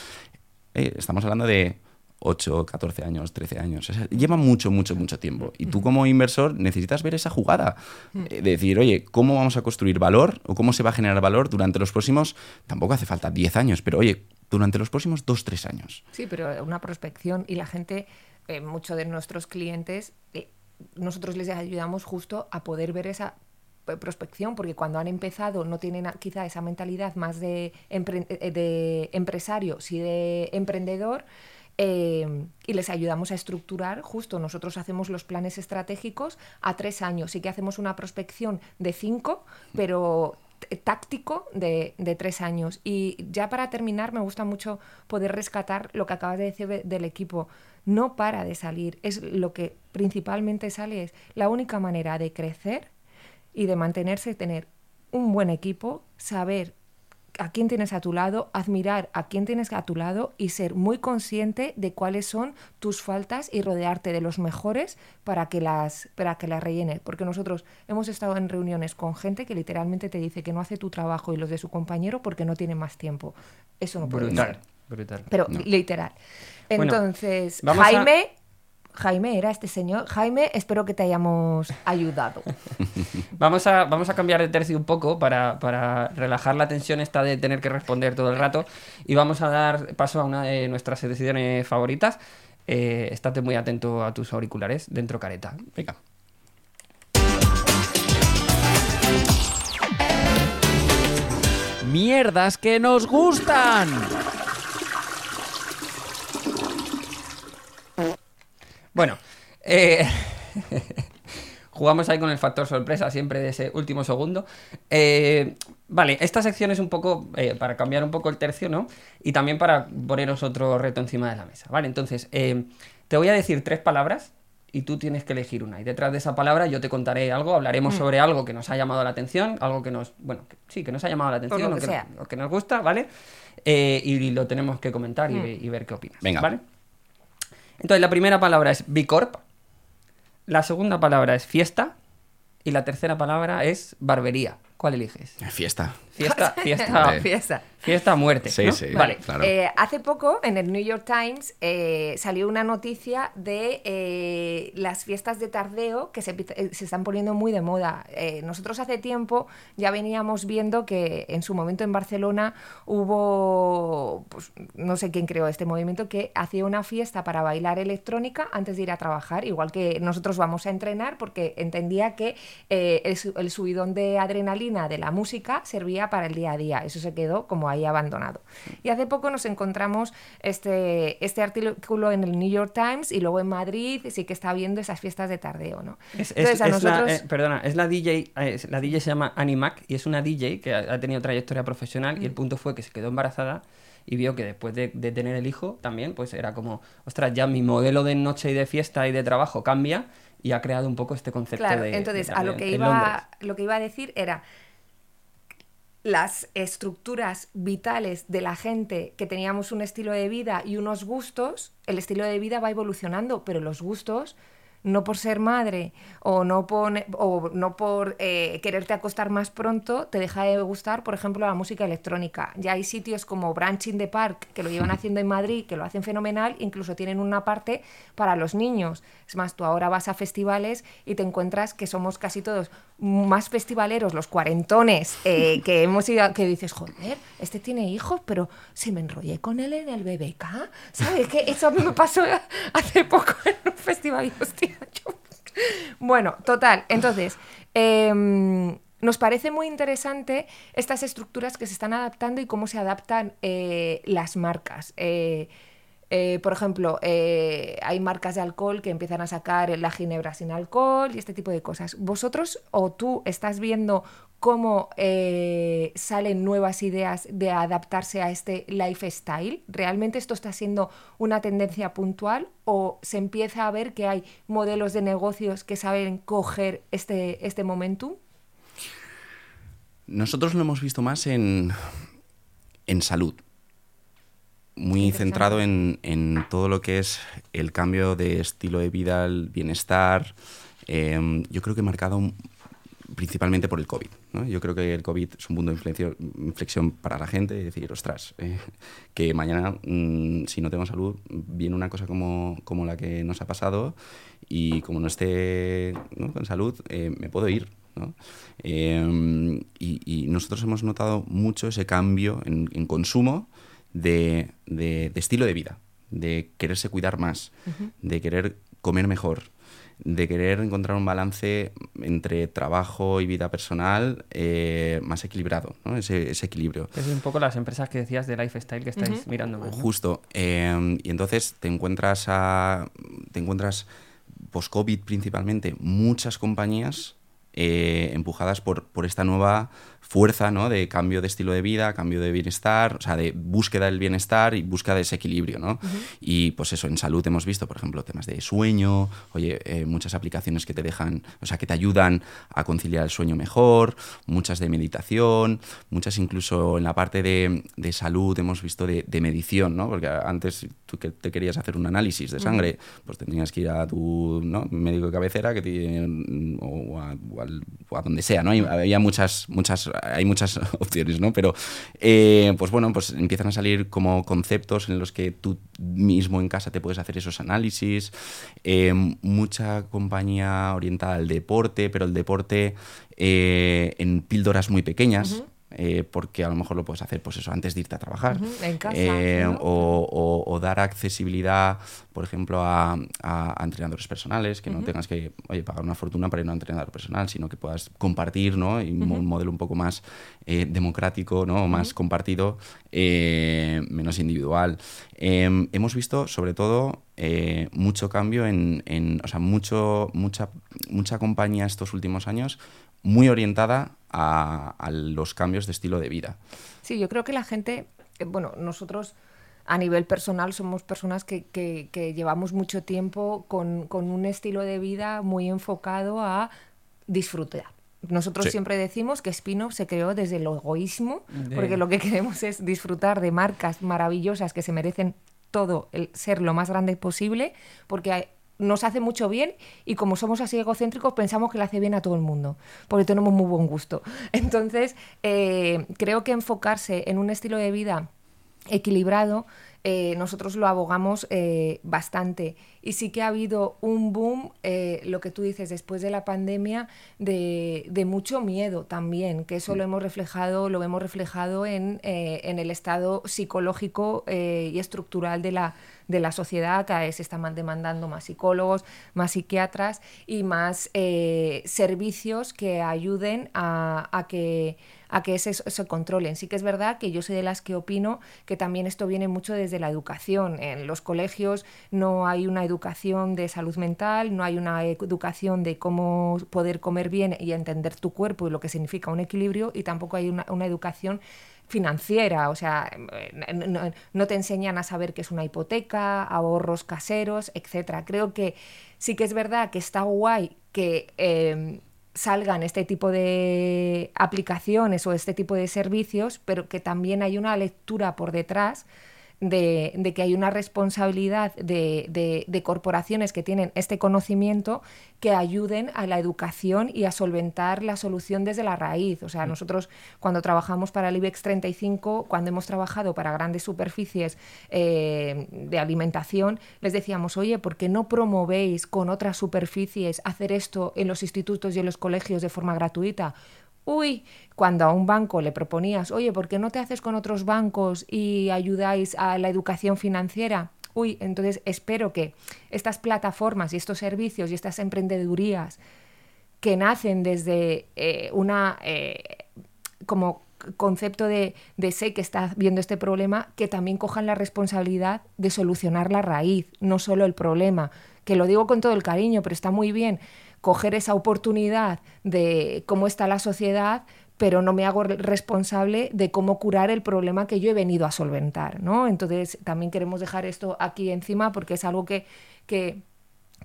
Eh, estamos hablando de 8, 14 años, 13 años. O sea, lleva mucho, mucho, mucho tiempo. Y tú como inversor necesitas ver esa jugada. Eh, de decir, oye, ¿cómo vamos a construir valor o cómo se va a generar valor durante los próximos, tampoco hace falta 10 años, pero oye, durante los próximos 2, 3 años. Sí, pero una prospección y la gente, eh, muchos de nuestros clientes, eh, nosotros les ayudamos justo a poder ver esa eh, prospección, porque cuando han empezado no tienen quizá esa mentalidad más de, empre- eh, de empresario, sí de emprendedor. Eh, y les ayudamos a estructurar, justo nosotros hacemos los planes estratégicos a tres años, sí que hacemos una prospección de cinco, pero táctico de, de tres años. Y ya para terminar, me gusta mucho poder rescatar lo que acabas de decir de- del equipo. No para de salir, es lo que principalmente sale, es la única manera de crecer y de mantenerse, tener un buen equipo, saber a quién tienes a tu lado, admirar a quién tienes a tu lado y ser muy consciente de cuáles son tus faltas y rodearte de los mejores para que las para que las rellenes, porque nosotros hemos estado en reuniones con gente que literalmente te dice que no hace tu trabajo y los de su compañero porque no tiene más tiempo. Eso no puede Brutal, ser. brutal. Pero No. literal. Bueno, Entonces, a- Jaime, era este señor. Jaime, espero que te hayamos ayudado. Vamos a, vamos a cambiar de tercio un poco para, para relajar la tensión esta de tener que responder todo el rato y vamos a dar paso a una de nuestras secciones favoritas. Eh, estate muy atento a tus auriculares dentro careta. Venga. ¡Mierdas que nos gustan! Bueno, eh, jugamos ahí con el factor sorpresa siempre de ese último segundo. Eh, vale, esta sección es un poco eh, para cambiar un poco el tercio, ¿no? Y también para poneros otro reto encima de la mesa, ¿vale? Entonces, eh, te voy a decir tres palabras y tú tienes que elegir una. Y detrás de esa palabra yo te contaré algo, hablaremos sobre algo que nos ha llamado la atención, algo que nos, bueno, que- sí, que nos ha llamado la atención, lo o que que, sea. o que nos gusta, ¿vale? Eh, y lo tenemos que comentar y, Mm. y ver qué opinas, Venga. ¿vale? Entonces, la primera palabra es Bicorp, la segunda palabra es fiesta y la tercera palabra es barbería. ¿Cuál eliges? Fiesta. Fiesta, fiesta. Fiesta. fiesta a muerte. Sí, ¿no? sí, Vale. claro. Eh, hace poco en el New York Times eh, salió una noticia de eh, las fiestas de tardeo que se, se están poniendo muy de moda. Eh, nosotros hace tiempo ya veníamos viendo que en su momento en Barcelona hubo, pues, no sé quién creó este movimiento, que hacía una fiesta para bailar electrónica antes de ir a trabajar, igual que nosotros vamos a entrenar porque entendía que eh, el, el subidón de adrenalina de la música servía para el día a día. Eso se quedó como ahí abandonado. Y hace poco nos encontramos este, este artículo en el New York Times y luego en Madrid sí que está viendo esas fiestas de tardeo, ¿no? Es, es- a la, eh, perdona, es la DJ, eh, la DJ se llama Animac y es una DJ que ha, ha tenido trayectoria profesional y el punto fue que se quedó embarazada y vio que después de, de tener el hijo también, pues era como, ostras, ya mi modelo de noche y de fiesta y de trabajo cambia y ha creado un poco este concepto Claro, de... entonces de a que iba lo que iba a decir era las estructuras vitales de la gente que teníamos un estilo de vida y unos gustos, el estilo de vida va evolucionando, pero los gustos no por ser madre o no por, o no por eh, quererte acostar más pronto, te deja de gustar, por ejemplo, la música electrónica. Ya hay sitios como Branching the Park, que lo llevan haciendo en Madrid, que lo hacen fenomenal, incluso tienen una parte para los niños. Es más, tú ahora vas a festivales y te encuentras que somos casi todos más festivaleros, los cuarentones, eh, que hemos ido, que dices, joder, este tiene hijos, pero se me enrollé con él en el BBK, ¿sabes? Que eso a mí me pasó hace poco en un festival y hostia, Bueno, total, entonces, em, nos parece muy interesante estas estructuras que se están adaptando y cómo se adaptan eh, las marcas. Eh, eh, por ejemplo, hay marcas de alcohol que empiezan a sacar la ginebra sin alcohol y este tipo de cosas. ¿Vosotros o tú estás viendo cómo eh, salen nuevas ideas de adaptarse a este lifestyle? ¿Realmente esto está siendo una tendencia puntual o se empieza a ver que hay modelos de negocios que saben coger este, este momentum? Nosotros lo hemos visto más en, en salud. Muy centrado en, en todo lo que es el cambio de estilo de vida, el bienestar. Eh, yo creo que marcado principalmente por el COVID. ¿No? Yo creo que el COVID es un punto de inflexión, para la gente, es decir, ostras, eh, que mañana, mm, si no tengo salud, viene una cosa como, como la que nos ha pasado y como no esté ¿no? con salud, eh, me puedo ir. ¿no? Eh, y, y nosotros hemos notado mucho ese cambio en, en consumo de, de- de estilo de vida, de quererse cuidar más, de querer comer mejor, de querer encontrar un balance entre trabajo y vida personal eh, más equilibrado, ¿no? ese, ese equilibrio. Es un poco las empresas que decías de lifestyle que estáis mirando más, ¿no? Justo. eh, y entonces te encuentras a. Te encuentras post-COVID principalmente muchas compañías eh, empujadas por, por esta nueva fuerza ¿no? de cambio de estilo de vida, cambio de bienestar, o sea, de búsqueda del bienestar y búsqueda de ese equilibrio. ¿no? Y pues eso, en salud hemos visto, por ejemplo, temas de sueño, oye, eh, muchas aplicaciones que te dejan, o sea, que te ayudan a conciliar el sueño mejor, muchas de meditación, muchas incluso en la parte de, de salud hemos visto de, de medición, ¿no? Porque antes tú que te querías hacer un análisis de sangre, pues tenías que ir a tu ¿no? médico de cabecera que te- o, a, o a donde sea, ¿no? Había muchas, muchas, hay muchas opciones, ¿no? Pero, eh, pues bueno, pues empiezan a salir como conceptos en los que tú mismo en casa te puedes hacer esos análisis, eh, mucha compañía orientada al deporte, pero el deporte eh, en píldoras muy pequeñas. Eh, porque a lo mejor lo puedes hacer pues eso antes de irte a trabajar en casa, Eh, ¿no? o, o- o dar accesibilidad por ejemplo a, entrenadores personales que no tengas que oye, pagar una fortuna para ir a un entrenador personal sino que puedas compartir ¿no? y un modelo un poco más eh, democrático ¿no? más compartido menos individual Eh, hemos visto sobre todo eh, mucho cambio en, en- o sea mucho mucha mucha compañía estos últimos años muy orientada a, a los cambios de estilo de vida. Sí, yo creo que la gente, eh, bueno, nosotros a nivel personal somos personas que, que- que llevamos mucho tiempo con, con un estilo de vida muy enfocado a disfrutar. Nosotros Sí. siempre decimos que Spino se creó desde el egoísmo, De- porque lo que queremos es disfrutar de marcas maravillosas que se merecen todo el ser lo más grande posible, porque hay- nos hace mucho bien y como somos así egocéntricos pensamos que le hace bien a todo el mundo, porque tenemos muy buen gusto. Entonces, eh, creo que enfocarse en un estilo de vida equilibrado, eh, nosotros lo abogamos eh, bastante. Y sí que ha habido un boom, eh, lo que tú dices, después de la pandemia, de, de mucho miedo también, que eso lo hemos reflejado, lo hemos reflejado en, eh, en el estado psicológico eh, y estructural de la, de la sociedad, cada vez se están man- demandando más psicólogos, más psiquiatras y más servicios que ayuden a, a que a que se, se controlen. Sí que es verdad que yo soy de las que opino que también esto viene mucho desde desde la educación. En los colegios no hay una educación de salud mental, no hay una educación de cómo poder comer bien y entender tu cuerpo y lo que significa un equilibrio, y tampoco hay una, educación financiera, o sea, no, no, te enseñan a saber qué es una hipoteca, ahorros caseros, etcétera. Creo que sí que es verdad que está guay que eh, salgan este tipo de aplicaciones o este tipo de servicios, pero que también hay una lectura por detrás de, que hay una responsabilidad de, corporaciones que tienen este conocimiento que ayuden a la educación y a solventar la solución desde la raíz. O sea, mm. nosotros cuando trabajamos para el IBEX 35, cuando hemos trabajado para grandes superficies eh, de alimentación, les decíamos, oye, ¿por qué no promovéis con otras superficies hacer esto en los institutos y en los colegios de forma gratuita? Uy, cuando a un banco le proponías, oye, ¿por qué no te haces con otros bancos y ayudáis a la educación financiera? Uy, entonces espero que estas plataformas y estos servicios y estas emprendedurías que nacen desde eh, una eh, como concepto de, de, sé que está viendo este problema, que también cojan la responsabilidad de solucionar la raíz, no solo el problema, que lo digo con todo el cariño, pero está muy bien coger esa oportunidad de cómo está la sociedad, pero no me hago responsable de cómo curar el problema que yo he venido a solventar, ¿no? Entonces, también queremos dejar esto aquí encima porque es algo que, que,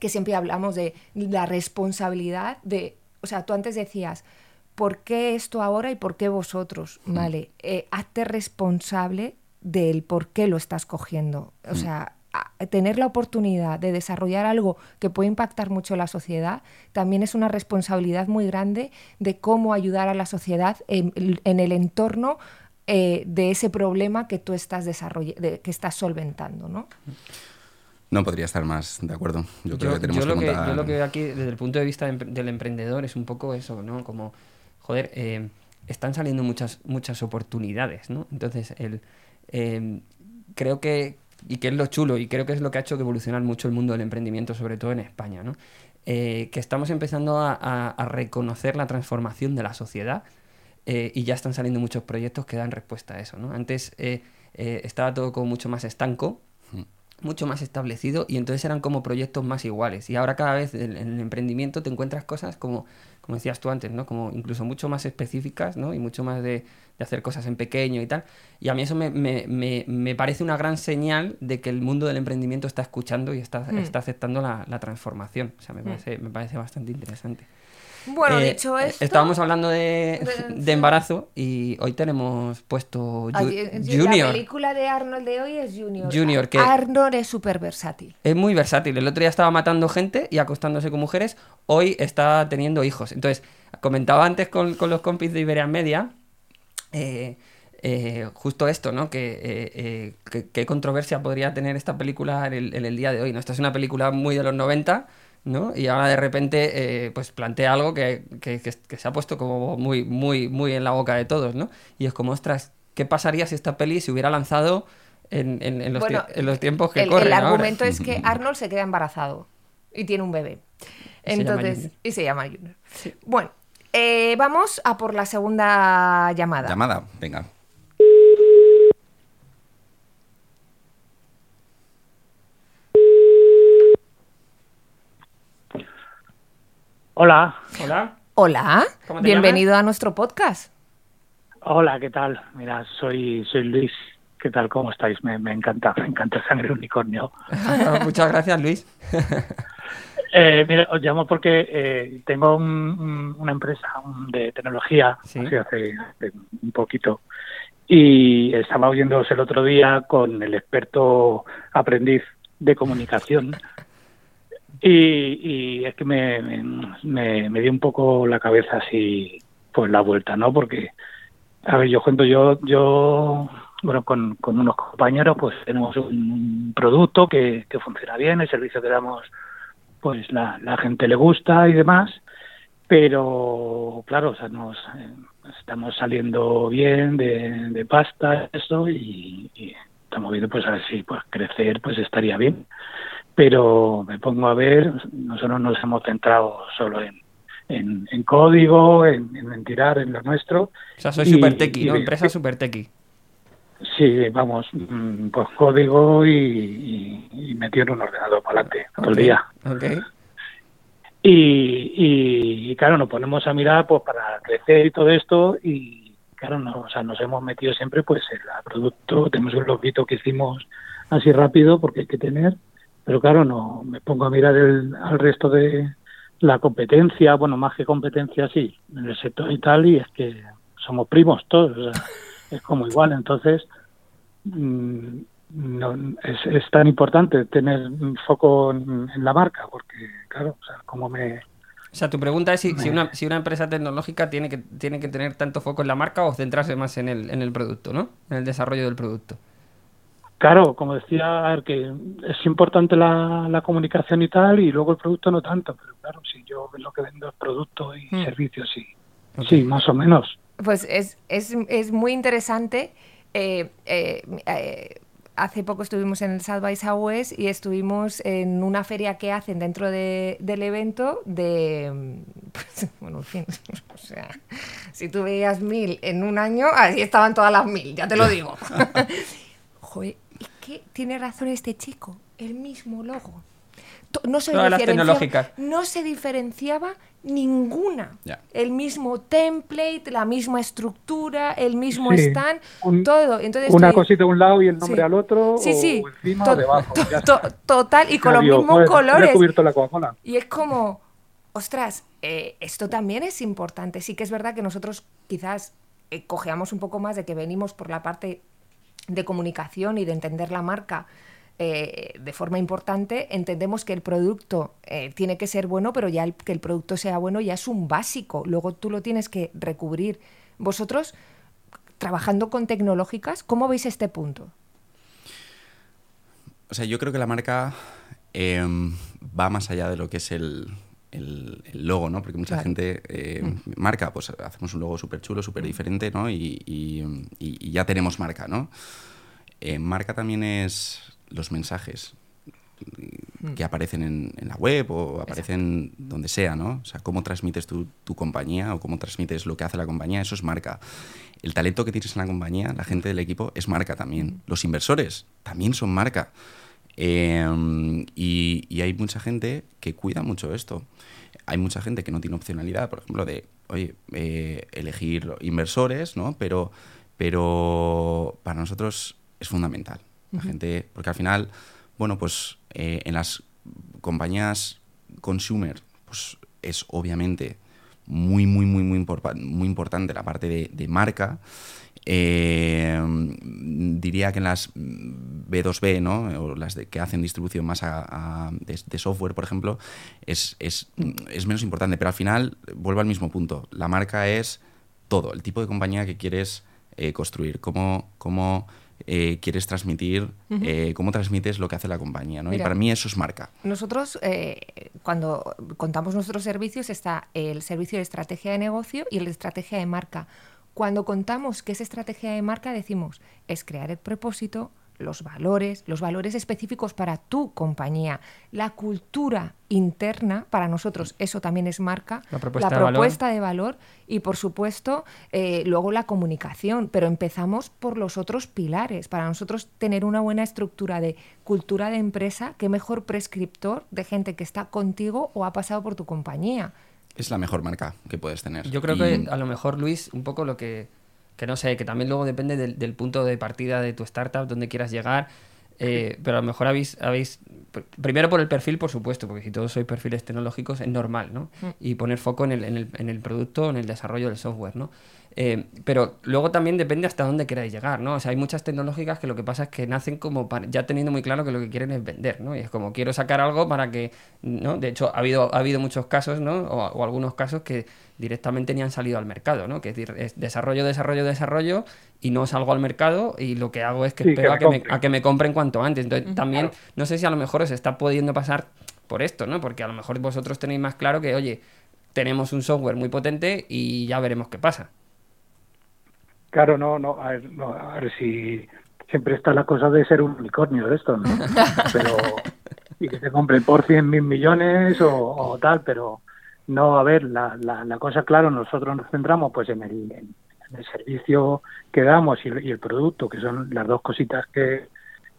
siempre hablamos de la responsabilidad de, o sea, tú antes decías, ¿por qué esto ahora y por qué vosotros? Mm. Vale, eh, hazte responsable del por qué lo estás cogiendo. O mm. sea, tener la oportunidad de desarrollar algo que puede impactar mucho la sociedad, también es una responsabilidad muy grande de cómo ayudar a la sociedad en, el entorno eh, de ese problema que tú estás, que estás solventando. ¿no? No podría estar más de acuerdo. Yo, creo que tenemos lo que, yo lo que veo aquí, desde el punto de vista del emprendedor, es un poco eso, ¿no? Como, joder, eh, están saliendo muchas, muchas oportunidades, ¿no? Entonces, el, eh, creo que, y que es lo chulo y creo que es lo que ha hecho que evolucionar mucho el mundo del emprendimiento, sobre todo en España, ¿no? Eh, que estamos empezando a, reconocer la transformación de la sociedad eh, y ya están saliendo muchos proyectos que dan respuesta a eso. ¿no? Antes eh, estaba todo como mucho más estanco, mm. mucho más establecido y entonces eran como proyectos más iguales. Y ahora cada vez en el emprendimiento te encuentras cosas como como decías tú antes, ¿no? Como incluso mucho más específicas, ¿no? Y mucho más de, hacer cosas en pequeño y tal. Y a mí eso me, parece una gran señal de que el mundo del emprendimiento está escuchando y está, mm. está aceptando la, la, transformación. O sea, me mm. parece, me parece bastante interesante. Bueno, eh, dicho esto... Estábamos hablando de, embarazo y hoy tenemos puesto Junior. La película de Arnold de hoy es Junior. Junior que Arnold es súper versátil. Es muy versátil. El otro día estaba matando gente y acostándose con mujeres. Hoy está teniendo hijos. Entonces, comentaba antes con, los compis de Iberia Media... Eh, eh, justo esto, ¿no? Que, qué controversia podría tener esta película en el, en el, día de hoy, ¿no? Esta es una película muy de los 90, ¿no? Y ahora de repente eh, pues plantea algo que, se ha puesto como muy, muy, muy en la boca de todos, ¿no? Y es como, ostras, ¿qué pasaría si esta peli se hubiera lanzado en, los, tiempos que el, corren El argumento es que Arnold se queda embarazado y tiene un bebé. Entonces, y se llama Junior. Bueno, eh, vamos a por la segunda llamada. Llamada, venga. Hola. Hola. Hola. Bienvenido a nuestro podcast. Hola, ¿qué tal? Mira, soy, soy Luis. ¿Qué tal? ¿Cómo estáis? Me, encanta, me encanta Sangre Unicornio. Muchas gracias, Luis. eh, mira, os llamo porque eh, tengo una empresa de tecnología, hace, un poquito, y estaba oyéndose el otro día con el experto aprendiz de comunicación. Y, es que me, me, dio un poco la cabeza así, pues la vuelta, ¿no? Porque, a ver, yo cuento, yo, yo bueno, con, con unos compañeros, pues tenemos un producto que, que funciona bien, el servicio que damos, pues la, la gente le gusta y demás, pero claro, o sea, nos eh, estamos saliendo bien de, de pasta, eso, y, y, estamos viendo, pues a ver si pues crecer, pues estaría bien pero me pongo a ver, nosotros nos hemos centrado solo en, en, código, en, en, tirar en lo nuestro. O sea, soy super tequi, ¿no? Empresa super tequi. Sí, vamos, mm, pues código y, y, y un ordenador para adelante todo el día. Ok. Y, y, y, claro, nos ponemos a mirar pues para crecer y todo esto y claro, no, o sea, nos hemos metido siempre pues en el producto, tenemos un loguito que hicimos así rápido porque hay que tener, pero claro, no me pongo a mirar el, al resto de la competencia, bueno, más que competencia sí, en el sector y tal, y es que somos primos todos, o sea, es como igual, entonces mmm, no, es, es, tan importante tener un foco en, en, la marca, porque, claro, o sea, como me... O sea, tu pregunta es si, me... si, una, si una empresa tecnológica tiene que, tiene que tener tanto foco en la marca o centrarse más en el, en el producto, ¿no? En el desarrollo del producto. Claro, como decía, que es importante la, la, comunicación y tal, y luego el producto no tanto, pero claro, si yo lo que vendo es producto y mm. servicios, sí. Okay. Sí, más o menos. Pues es, es, es muy interesante. Eh, eh, eh, hace poco estuvimos en el South by Southwest y estuvimos en una feria que hacen dentro de, del evento de... Pues, bueno, en fin, o sea, si tú veías mil en un año, ahí estaban todas las mil, ya te lo digo. Joder, ¿y qué tiene razón este chico? El mismo logo. No se, Todas las tecnológicas. no se diferenciaba ninguna. Yeah. El mismo template, la misma estructura, el mismo sí, stand, un, todo. Entonces, una cosita a un lado y el nombre sí. al otro, sí, sí. o encima to o debajo. To to total, y con los digo, mismos colores. La. Y es como, ostras, eh, esto también es importante. Sí que es verdad que nosotros quizás eh, cojeamos un poco más de que venimos por la parte de comunicación y de entender la marca eh, de forma importante, entendemos que el producto eh, tiene que ser bueno, pero ya el, que el producto sea bueno ya es un básico. Luego tú lo tienes que recubrir. Vosotros, trabajando con tecnológicas, ¿cómo veis este punto? O sea, yo creo que la marca eh, va más allá de lo que es el, el, el, logo, ¿no? Porque mucha claro. gente eh, mm. marca, pues hacemos un logo súper chulo, súper diferente, ¿no? Y, y, y, ya tenemos marca, ¿no? Eh, marca también es los mensajes Mm. que aparecen en, en, la web o aparecen Exacto. donde sea, ¿no? O sea, cómo transmites tu, tu, compañía o cómo transmites lo que hace la compañía, eso es marca. El talento que tienes en la compañía, la gente del equipo, es marca también. Mm. Los inversores también son marca. Eh, y, y, hay mucha gente que cuida mucho esto. Hay mucha gente que no tiene opcionalidad, por ejemplo, de, oye, eh, elegir inversores, ¿no? Pero, pero para nosotros es fundamental. La uh -huh. gente, porque al final, bueno, pues eh, en las compañías consumer, pues es obviamente muy, muy, muy, muy, import muy importante la parte de, de marca. Eh, diría que en las B2B, ¿no? o las de, que hacen distribución más a, a, de, de, software, por ejemplo, es, es, es menos importante. Pero al final, vuelvo al mismo punto. La marca es todo, el tipo de compañía que quieres eh, construir, cómo, cómo eh, quieres transmitir, uh -huh. eh, cómo transmites lo que hace la compañía. ¿no? Mira, y para mí eso es marca. Nosotros, eh, cuando contamos nuestros servicios, está el servicio de estrategia de negocio y el de estrategia de marca. Cuando contamos qué es estrategia de marca, decimos, es crear el propósito, los valores, los valores específicos para tu compañía, la cultura interna, para nosotros eso también es marca, la propuesta, la propuesta de, valor. de, valor. y por supuesto eh, luego la comunicación, pero empezamos por los otros pilares. Para nosotros tener una buena estructura de cultura de empresa, qué mejor prescriptor de gente que está contigo o ha pasado por tu compañía. Es la mejor marca que puedes tener. Yo creo y... que a lo mejor, Luis, un poco lo que que no sé, que también luego depende del, del punto de partida de tu startup, donde quieras llegar. Eh, pero a lo mejor habéis, habéis. Primero por el perfil, por supuesto, porque si todos sois perfiles tecnológicos es normal, ¿no? Mm. Y poner foco en el, en, el, en el producto, en el desarrollo del software, ¿no? Eh, pero luego también depende hasta dónde queráis llegar, ¿no? O sea, hay muchas tecnológicas que lo que pasa es que nacen como para, ya teniendo muy claro que lo que quieren es vender, ¿no? Y es como quiero sacar algo para que, ¿no? De hecho, ha habido, ha habido muchos casos, ¿no? O, o algunos casos que directamente ni han salido al mercado, ¿no? Que es decir, es desarrollo, desarrollo, desarrollo y no salgo al mercado y lo que hago es que sí, espero que a, que me, a, que me, compren cuanto antes. Entonces, uh -huh. también, claro. no sé si a lo mejor os está pudiendo pasar por esto, ¿no? Porque a lo mejor vosotros tenéis más claro que, oye, tenemos un software muy potente y ya veremos qué pasa. Claro, no, no, a ver, no, a ver si siempre está la cosa de ser un unicornio de esto, ¿no? Pero, y que te compren por 100 mil millones o, o, tal, pero no, a ver, la, la, la, cosa, claro, nosotros nos centramos pues en el, en el el servicio que damos y, el producto, que son las dos cositas que,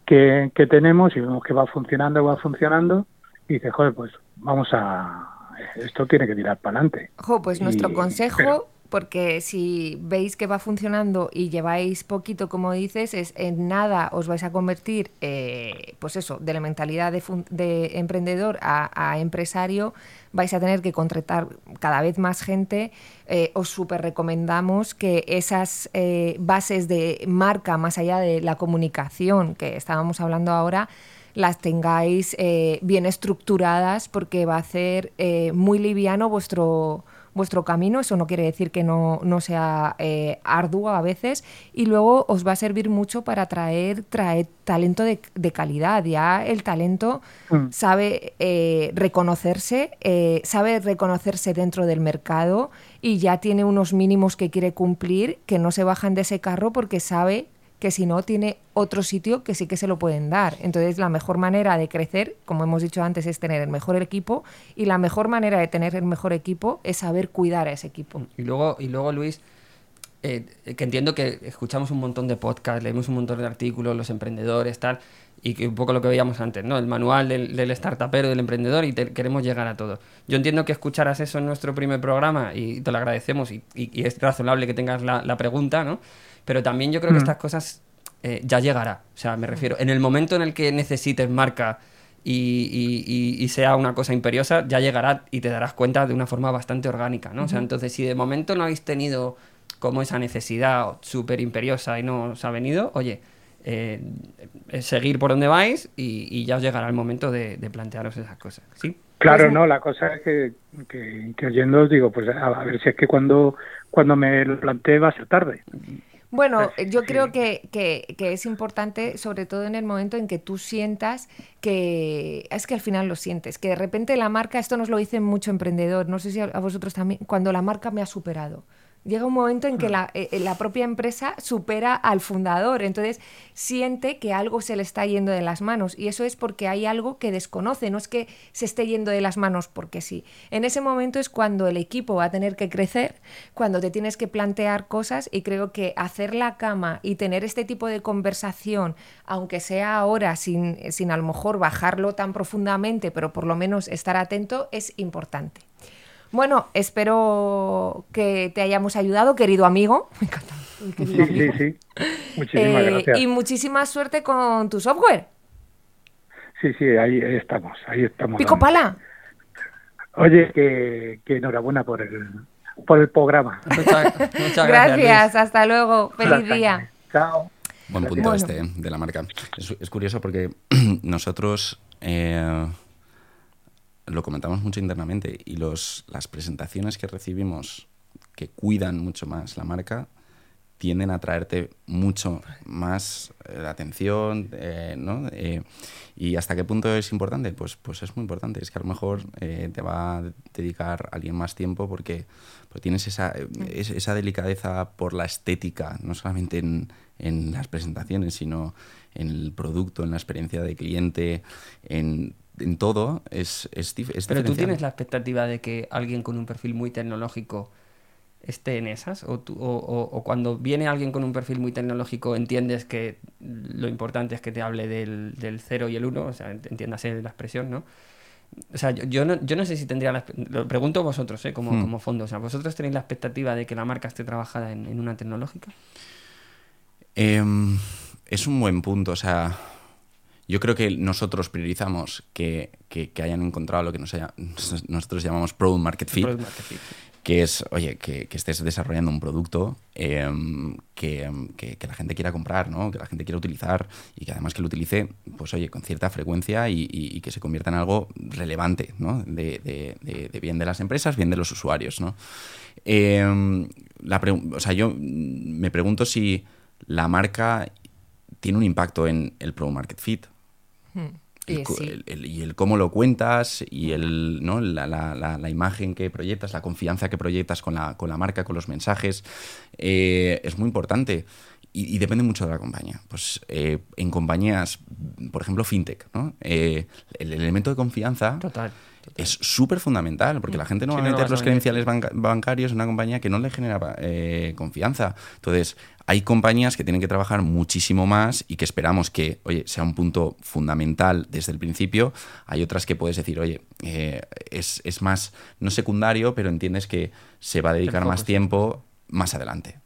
que, tenemos y vemos que va funcionando, va funcionando, y dices, joder, pues vamos a... Esto tiene que tirar para adelante. pues nuestro consejo porque si veis que va funcionando y lleváis poquito, como dices, es en nada os vais a convertir, eh, pues eso, de la mentalidad de, emprendedor a, empresario, vais a tener que contratar cada vez más gente. Eh, os súper recomendamos que esas eh, bases de marca, más allá de la comunicación que estábamos hablando ahora, las tengáis bien estructuradas porque va a hacer muy liviano vuestro vuestro camino, eso no quiere decir que no, sea eh, arduo a veces, y luego os va a servir mucho para traer, traer talento de, calidad. Ya el talento mm. sabe eh, reconocerse, eh, sabe reconocerse dentro del mercado y ya tiene unos mínimos que quiere cumplir que no se bajan de ese carro porque sabe que si no tiene otro sitio que sí que se lo pueden dar. Entonces la mejor manera de crecer, como hemos dicho antes, es tener el mejor equipo y la mejor manera de tener el mejor equipo es saber cuidar a ese equipo. Y luego, y luego Luis, eh, que entiendo que escuchamos un montón de podcasts, leemos un montón de artículos, los emprendedores, tal, y que un poco lo que veíamos antes, ¿no? El manual del, del startupero, del emprendedor, y queremos llegar a todo. Yo entiendo que escucharas eso en nuestro primer programa y te lo agradecemos y, es razonable que tengas la, la pregunta, ¿no? Pero también yo creo que mm. estas cosas eh, ya llegará. O sea, me refiero, en el momento en el que necesites marca y, sea una cosa imperiosa, ya llegará y te darás cuenta de una forma bastante orgánica, ¿no? O sea, entonces, si de momento no habéis tenido como esa necesidad súper imperiosa y no os ha venido, oye, eh, seguir por donde vais y, ya os llegará el momento de, plantearos esas cosas, ¿sí? Claro, pues no, la cosa es que, que, que oyendo os digo, pues a, ver si es que cuando, cuando me lo plantee va a ser tarde. Bueno, yo creo que, es importante, sobre todo en el momento en que tú sientas que es que al final lo sientes, que de repente la marca, esto nos lo dice mucho emprendedor, no sé si a vosotros también, cuando la marca me ha superado llega un momento en que la, eh, eh, la, propia empresa supera al fundador, entonces siente que algo se le está yendo de las manos y eso es porque hay algo que desconoce, no es que se esté yendo de las manos porque sí. En ese momento es cuando el equipo va a tener que crecer, cuando te tienes que plantear cosas y creo que hacer la cama y tener este tipo de conversación, aunque sea ahora sin, sin a lo mejor bajarlo tan profundamente, pero por lo menos estar atento, es importante. Bueno, espero que te hayamos ayudado, querido amigo. Me encanta. Sí, sí, sí. Muchísimas eh, gracias. Y muchísima suerte con tu software. Sí, sí, ahí estamos, ahí estamos. Pico pala. Oye, que, enhorabuena por el, por el programa. Muchas, gracias. hasta luego. Feliz día. Chao. Buen punto este de la marca. Es, curioso porque nosotros eh, lo comentamos mucho internamente y los, las presentaciones que recibimos que cuidan mucho más la marca tienden a traerte mucho más eh, la atención, eh, ¿no? Eh, ¿Y hasta qué punto es importante? Pues, pues es muy importante. Es que a lo mejor te va a dedicar alguien más tiempo porque, porque tienes esa, esa delicadeza por la estética, no solamente en, en las presentaciones, sino en el producto, en la experiencia de cliente, en en todo es, es, Pero tú tienes la expectativa de que alguien con un perfil muy tecnológico esté en esas? ¿O, o, cuando viene alguien con un perfil muy tecnológico entiendes que lo importante es que te hable del, del 0 y el 1? O sea, entiéndase la expresión, ¿no? O sea, yo, no, yo no sé si tendría la... Lo pregunto vosotros, ¿eh? Como, hmm. como fondo. O sea, ¿vosotros tenéis la expectativa de que la marca esté trabajada en, en una tecnológica? Em, es un buen punto, o sea yo creo que nosotros priorizamos que, que, hayan encontrado lo que nosotros llamamos Product Market Fit, que es, oye, que, que, estés desarrollando un producto em, que, la gente quiera comprar, ¿no? que la gente quiera utilizar y que además que lo utilice, pues oye, con cierta frecuencia y, que se convierta en algo relevante, ¿no? De, de, bien de las empresas, bien de los usuarios, ¿no? Em, la o sea, yo me pregunto si la marca tiene un impacto en el Product Market Fit y el, cómo lo cuentas y el, ¿no? la, la, la, imagen que proyectas, la confianza que proyectas con la, con la marca, con los mensajes, eh, es muy importante. Y, depende mucho de la compañía. Pues eh, en compañías, por ejemplo, fintech, ¿no? Eh, el elemento de confianza Total es súper fundamental, porque la gente no Sí, va a meter los a credenciales banca- bancarios en una compañía que no le genera eh, confianza. Entonces, hay compañías que tienen que trabajar muchísimo más y que esperamos que, oye, sea un punto fundamental desde el principio. Hay otras que puedes decir, oye, eh, es, es más, no secundario, pero entiendes que se va a dedicar más tiempo más adelante.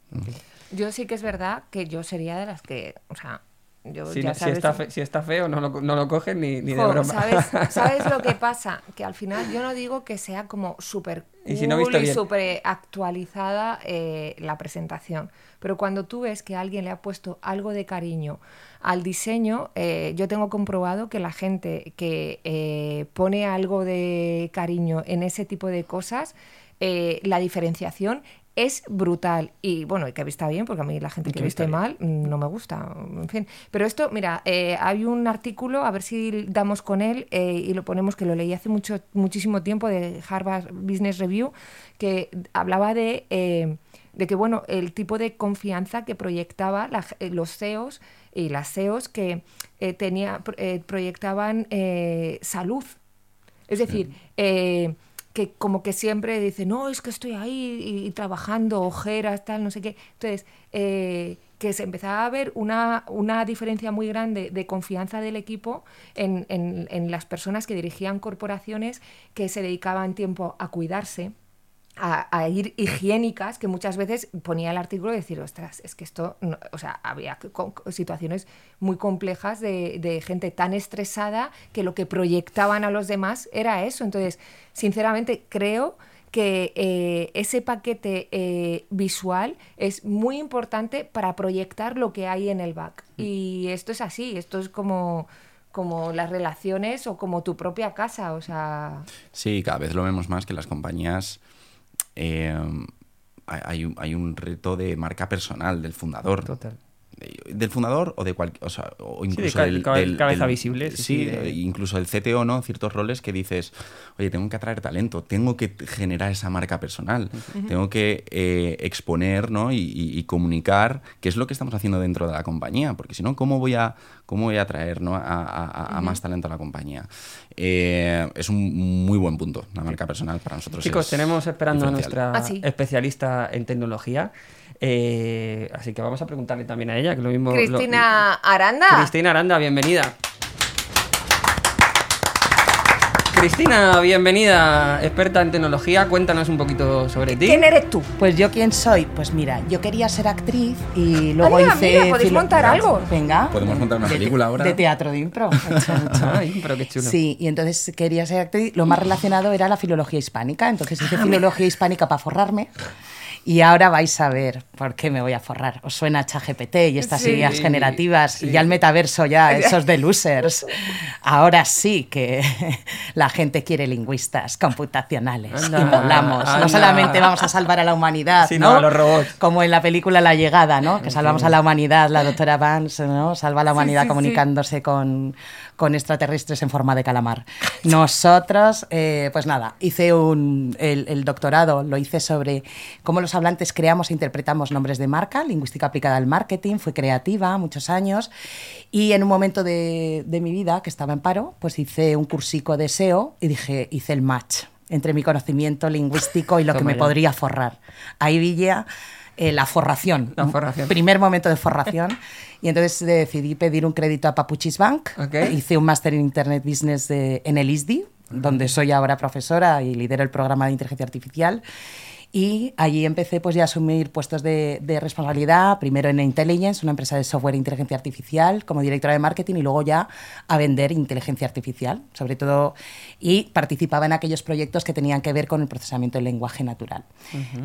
Yo sí que es verdad que yo sería de las que, o sea, yo Si, ya está fe- si está feo, no lo, no lo cogen ni, ni de broma. ¿sabes, ¿Sabes lo que pasa? Que al final yo no digo que sea como súper Y si no cool y súper actualizada eh, la presentación. Pero cuando tú ves que alguien le ha puesto algo de cariño al diseño, eh, yo tengo comprobado que la gente que eh, pone algo de cariño en ese tipo de cosas, la diferenciación es brutal. Y bueno, y que vista bien, porque a mí la gente que viste mal no me gusta. En fin. Pero esto, mira, eh, hay un artículo, a ver si damos con él eh, y lo ponemos, que lo leí hace mucho, muchísimo tiempo de Harvard Business Review, que hablaba de, eh, de que, bueno, el tipo de confianza que proyectaba la los CEOs y las CEOs que tenía, pro- eh, proyectaban salud. Es decir, eh, que como que siempre dice, no, es que estoy ahí y, y trabajando, ojeras, tal, no sé qué. Entonces, eh, que se empezaba a ver una, una diferencia muy grande de confianza del equipo en, en- en las personas que dirigían corporaciones que se dedicaban tiempo a cuidarse. A, a ir higiénicas, que muchas veces ponía el artículo y decir, ostras, es que esto, no-". o sea, había situaciones muy complejas de, de gente tan estresada que lo que proyectaban a los demás era eso. Entonces, sinceramente, creo que eh, ese paquete eh, visual es muy importante para proyectar lo que hay en el back. Y esto es así, esto es como, como las relaciones o como tu propia casa, o sea... Sí, cada vez lo vemos más que las compañías eh, hay, hay un- reto de marca personal del fundador. Total. Eh, Del fundador o de cualquier. O, sea, o incluso del, cabe- del- cabeza del- visible, sí, Sí, sí, de- incluso el CTO, ¿no? Ciertos roles que dices, oye, tengo que atraer talento, tengo que generar esa marca personal, tengo que eh, exponer ¿no? y, y- y comunicar qué es lo que estamos haciendo dentro de la compañía, porque si no, ¿cómo voy a, cómo voy a atraer ¿no? a, a- a- a más talento a la compañía? Eh, es un muy buen punto, la marca personal para nosotros. Chicos, es tenemos esperando a nuestra Ah, sí. especialista en tecnología. Eh, así que vamos a preguntarle también a ella, que lo mismo... lo- Cristina Aranda. Cristina Aranda, bienvenida. Cristina, bienvenida, experta en tecnología. Cuéntanos un poquito sobre ti. ¿Quién eres tú? Pues yo quién soy, pues mira, yo quería ser actriz y luego Anda, hice. mira, podéis montar algo. Venga. Podemos montar una película ahora. De teatro de impro. Mucho, mucho. Ay, pero qué chulo. Sí, y entonces quería ser actriz. Lo más relacionado era la filología hispánica. Entonces hice filología hispánica para forrarme. Y ahora vais a ver por qué me voy a forrar. Os suena ChatGPT y estas Sí. ideas generativas Sí. y ya el metaverso ya, esos de losers. Ahora sí que la gente quiere lingüistas computacionales Anda, y molamos. anda. No solamente vamos a salvar a la humanidad, Sí, no, a los robots. como en la película La Llegada, ¿no? Que salvamos a la humanidad, la doctora Vance, ¿no? Salva a la humanidad comunicándose Con, con extraterrestres en forma de calamar. Nosotros, eh, pues nada, hice un, el, el doctorado, lo hice sobre cómo los hablantes creamos e interpretamos nombres de marca, lingüística aplicada al marketing, fui creativa muchos años y en un momento de, de mi vida, que estaba en paro, pues hice un cursico de SEO y dije, hice el match entre mi conocimiento lingüístico y lo que me podría forrar. Ahí vi ya eh, la forración. La forración. Primer momento de forración. Y entonces decidí pedir un crédito a Papuchis Bank. Ok. Hice un máster en Internet Business de- en el ISDI, donde soy ahora profesora y lidero el programa de inteligencia artificial. Y allí empecé pues ya a asumir puestos de, de responsabilidad, primero en Intelligence, una empresa de software e inteligencia artificial, como directora de marketing, y luego ya a vender inteligencia artificial, sobre todo, y participaba en aquellos proyectos que tenían que ver con el procesamiento del lenguaje natural.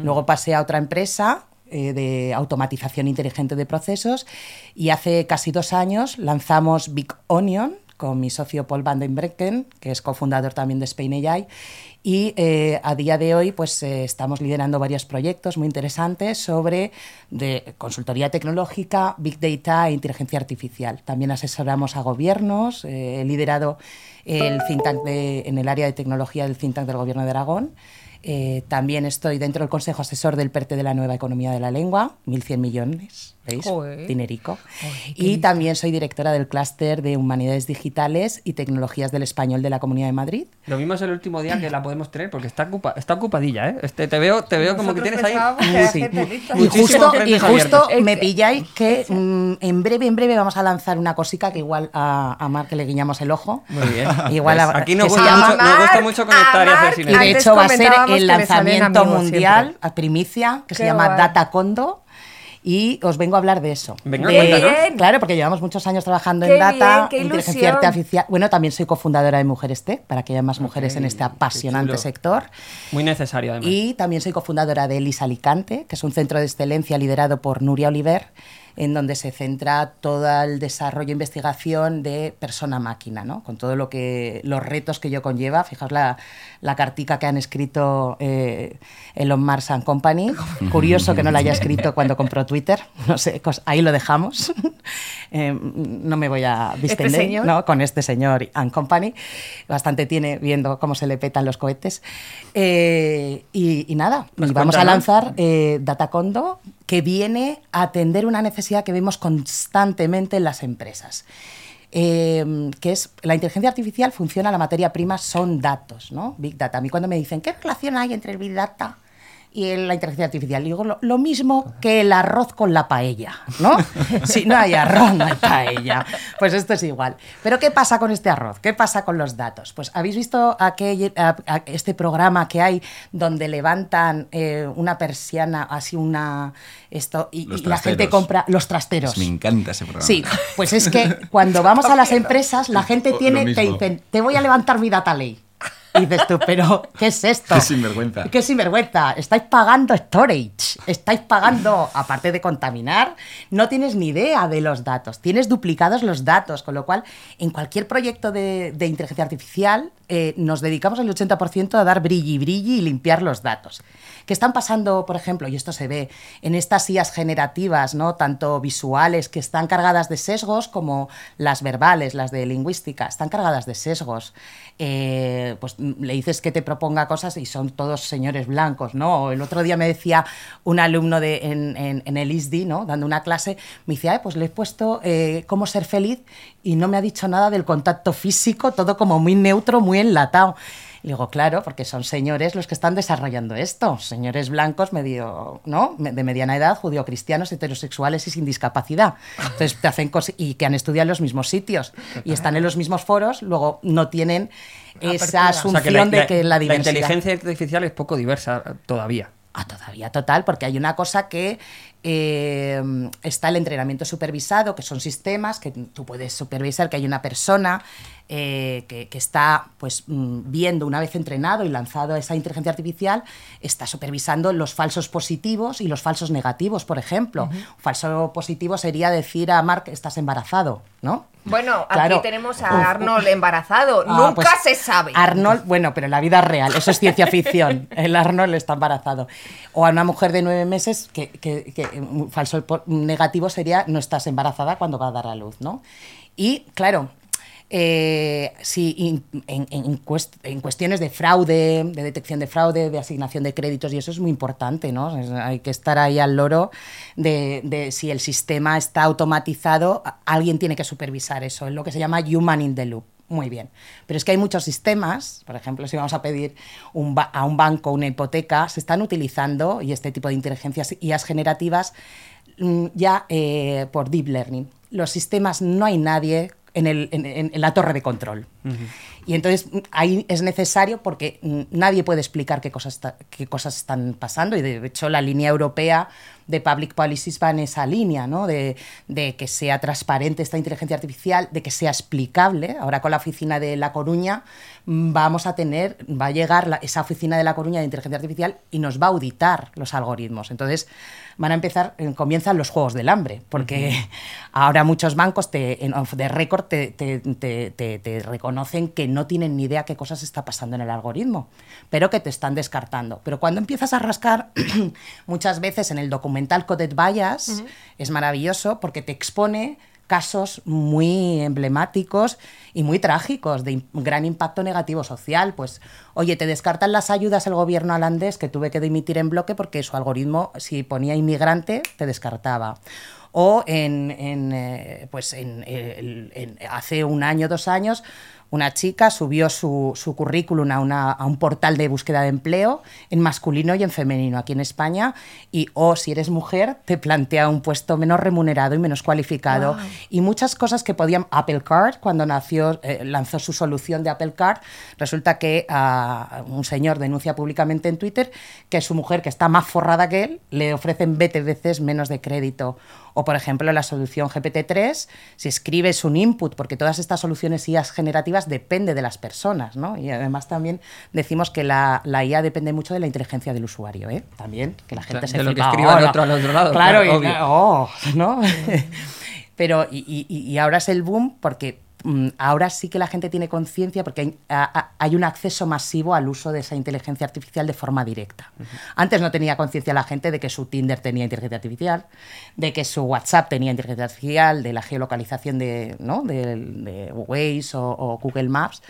Luego pasé a otra empresa eh, de automatización inteligente de procesos y hace casi dos años lanzamos Big Onion con mi socio Paul Van den Brecken, que es cofundador también de Spain AI. Y eh, a día de hoy pues, eh, estamos liderando varios proyectos muy interesantes sobre de consultoría tecnológica, Big Data e inteligencia artificial. También asesoramos a gobiernos, he liderado el think de- en el área de tecnología del think del Gobierno de Aragón. Eh, también estoy dentro del Consejo Asesor del PERTE de la Nueva Economía de la Lengua, 1.100 millones ¿Veis? Joder. Dinerico. Joder, y también soy directora del clúster de Humanidades Digitales y Tecnologías del Español de la Comunidad de Madrid. Lo mismo es el último día que la podemos tener porque está, ocupa- está ocupadilla, ¿eh? Este, te veo, te veo como que tienes ahí. Sí. Y justo, y justo abiertos. me pilláis que mm, en breve, en breve vamos a lanzar una cosica que igual a, a Marc le guiñamos el ojo. Muy bien. Igual Pues a- aquí nos gusta, mucho, nos gusta mucho conectar y hacer Amar, Y de hecho va a ser el lanzamiento mundial a primicia que se llama guay. Data Condo. Y os vengo a hablar de eso. Venga, De- cuéntanos. Claro, porque llevamos muchos años trabajando Qué en data, bien, qué inteligencia ilusión. artificial. Bueno, también soy cofundadora de Mujeres Tech, para que haya más mujeres en este apasionante sector. Muy necesario, además. Y también soy cofundadora de ELIS Alicante, que es un centro de excelencia liderado por Nuria Oliver, en donde se centra todo el desarrollo e investigación de persona-máquina, ¿no? con todo lo que los retos que ello conlleva. Fijaos la, la cartica que han escrito eh, Elon Musk and Company. Curioso que no la haya escrito cuando compró Twitter. No sé, cos- ahí lo dejamos. Eh, no me voy a distender señor? ¿no? con este señor and Company. Bastante tiene viendo cómo se le petan los cohetes. Eh, y, y nada, Pues y vamos a lanzar eh, Datacondo, que viene a atender una necesidad que vemos constantemente en las empresas. Eh, que es la inteligencia artificial funciona, la materia prima son datos, ¿no? Big Data. A mí cuando me dicen, ¿qué relación hay entre el Big Data y el- la inteligencia artificial? Digo, lo, lo mismo que el arroz con la paella, ¿no? si no hay arroz, no hay paella. Pues esto es igual. Pero ¿qué pasa con este arroz? ¿Qué pasa con los datos? Pues habéis visto aquel, a- a- este programa que hay donde levantan eh, una persiana, así una... Esto, y, y la gente compra los trasteros. Me encanta ese programa. Sí, pues es que cuando vamos a las empresas, la gente tiene, te dicen, te voy a levantar mi data ley. Y dices tú, pero ¿qué es esto? Qué sinvergüenza. ¿Qué sinvergüenza? Estáis pagando storage, estáis pagando, aparte de contaminar, no tienes ni idea de los datos, tienes duplicados los datos, con lo cual en cualquier proyecto de, de inteligencia artificial eh, nos dedicamos el 80% a dar brilli brilli y limpiar los datos. Que están pasando, por ejemplo, y esto se ve en estas IAs generativas, ¿no? tanto visuales, que están cargadas de sesgos, como las verbales, las de lingüística, están cargadas de sesgos. Eh, pues mm, le dices que te proponga cosas y son todos señores blancos, ¿no? El otro día me decía un alumno de, en, en- en el ISDI, ¿no? Dando una clase, me decía, "Ay, pues le he puesto eh, cómo ser feliz y no me ha dicho nada del contacto físico, todo como muy neutro, muy enlatado. Y digo, claro, porque son señores los que están desarrollando esto, señores blancos medio, ¿no? De mediana edad, judío-cristianos, heterosexuales y sin discapacidad. Entonces te hacen cosas y que han estudiado en los mismos sitios y están en los mismos foros, luego no tienen esa Apertura. asunción O sea, que la, de la- que la diversidad. inteligencia artificial es poco diversa todavía. Ah, todavía total, porque hay una cosa que eh, está el entrenamiento supervisado, que son sistemas que tú puedes supervisar, que hay una persona eh, que, que está pues mm, viendo una vez entrenado y lanzado esa inteligencia artificial, está supervisando los falsos positivos y los falsos negativos, por ejemplo. Un falso positivo sería decir a Mark, estás embarazado, ¿no? Bueno, Claro. aquí tenemos a Arnold embarazado. Ah, Nunca pues, se sabe. Arnold, bueno, pero en la vida real, eso es ciencia ficción. El Arnold está embarazado. O a una mujer de nueve meses, que, que- que un falso negativo sería no estás embarazada cuando va a dar a luz, ¿no? Y claro. Eh, si en, en cuest- en cuestiones de fraude, de detección de fraude, de asignación de créditos, y eso es muy importante, ¿no? Hay que estar ahí al loro de, de si el sistema está automatizado, alguien tiene que supervisar eso, es lo que se llama human in the loop. Muy bien. Pero es que hay muchos sistemas, por ejemplo, si vamos a pedir un a un banco una hipoteca, se están utilizando, y este tipo de inteligencias IAS generativas, mm, ya eh, por deep learning. Los sistemas no hay nadie en, el- en- en- la torre de control. Y entonces ahí es necesario porque nadie puede explicar qué cosas, qué cosas están pasando y de hecho la línea europea de public policies va en esa línea, ¿no? De, de que sea transparente esta inteligencia artificial, de que sea explicable. Ahora con la oficina de La Coruña vamos a tener, va a llegar la- esa oficina de La Coruña de inteligencia artificial y nos va a auditar los algoritmos. Entonces van a empezar, eh, comienzan los juegos del hambre, porque ahora muchos bancos te, en off the record te, te- te- reconocen que no tienen ni idea qué cosas está pasando en el algoritmo, pero que te están descartando. Pero cuando empiezas a rascar, muchas veces en el documental Coded Bias, es maravilloso porque te expone casos muy emblemáticos y muy trágicos de gran impacto negativo social. Pues, oye, te descartan las ayudas el gobierno holandés que tuve que dimitir en bloque porque su algoritmo, si ponía inmigrante, te descartaba. O en, en, eh, pues el- en- hace un año, dos años, una chica subió su, su currículum a, una- a un portal de búsqueda de empleo en masculino y en femenino aquí en España y o si eres mujer te plantea un puesto menos remunerado y menos cualificado Wow. y muchas cosas que podían Apple Card cuando nació eh, lanzó su solución de Apple Card resulta que ah, un señor denuncia públicamente en Twitter que su mujer que está más forrada que él le ofrecen 20 veces menos de crédito o por ejemplo la solución GPT-3 si escribes un input porque todas estas soluciones IA generativas depende de las personas ¿no? y además también decimos que la, la IA depende mucho de la inteligencia del usuario ¿eh? también que la sea, gente se de lo que escriba "Hola". otro al otro lado, claro, claro, y- obvio. oh, ¿no? Pero, y, y- y ahora es el boom porque ahora sí que la gente tiene conciencia porque hay, a- a- hay un acceso masivo al uso de esa inteligencia artificial de forma directa. Antes no tenía conciencia la gente de que su Tinder tenía inteligencia artificial, de que su WhatsApp tenía inteligencia artificial, de la geolocalización de, ¿no? de, de Waze o, o Google Maps.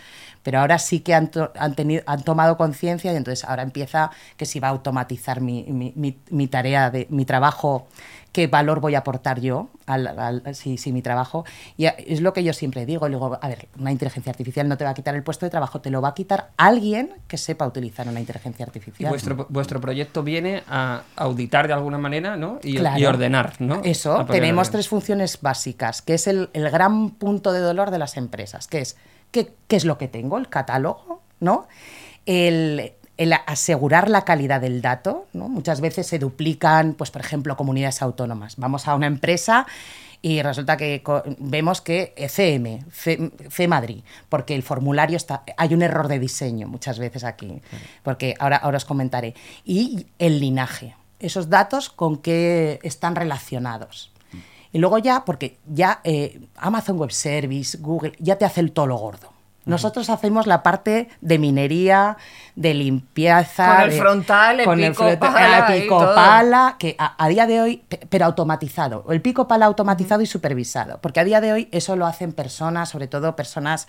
Pero ahora sí que han, to- han, tenido, han tomado conciencia y entonces ahora empieza que si va a automatizar mi, mi- mi- mi tarea, de, mi trabajo, qué valor voy a aportar yo al, al- si, si mi trabajo. Y es lo que yo siempre digo, digo, a ver, una inteligencia artificial no te va a quitar el puesto de trabajo, te lo va a quitar alguien que sepa utilizar una inteligencia Y artificial. vuestro, vuestro proyecto viene a auditar de alguna manera, ¿no? Y, Claro. y ordenar, ¿no? Eso, tenemos tres funciones básicas, que es el, el gran punto de dolor de las empresas, que es ¿qué, qué es lo que tengo? El catálogo, ¿no? El, el asegurar la calidad del dato, ¿no? Muchas veces se duplican, pues por ejemplo, comunidades autónomas. Vamos a una empresa y resulta que vemos que CM, C, C Madrid, porque el formulario está, hay un error de diseño muchas veces aquí, porque ahora, ahora os comentaré. Y el linaje, esos datos con qué están relacionados. Y luego ya, porque ya eh, Amazon Web Service, Google, ya te hace el todo lo gordo. Nosotros hacemos la parte de minería, de limpieza. Con el de- frontal, el con pico frontal, pala el pico pala, que a, a día de hoy, pe- pero automatizado. El pico pala automatizado y supervisado. Porque a día de hoy eso lo hacen personas, sobre todo personas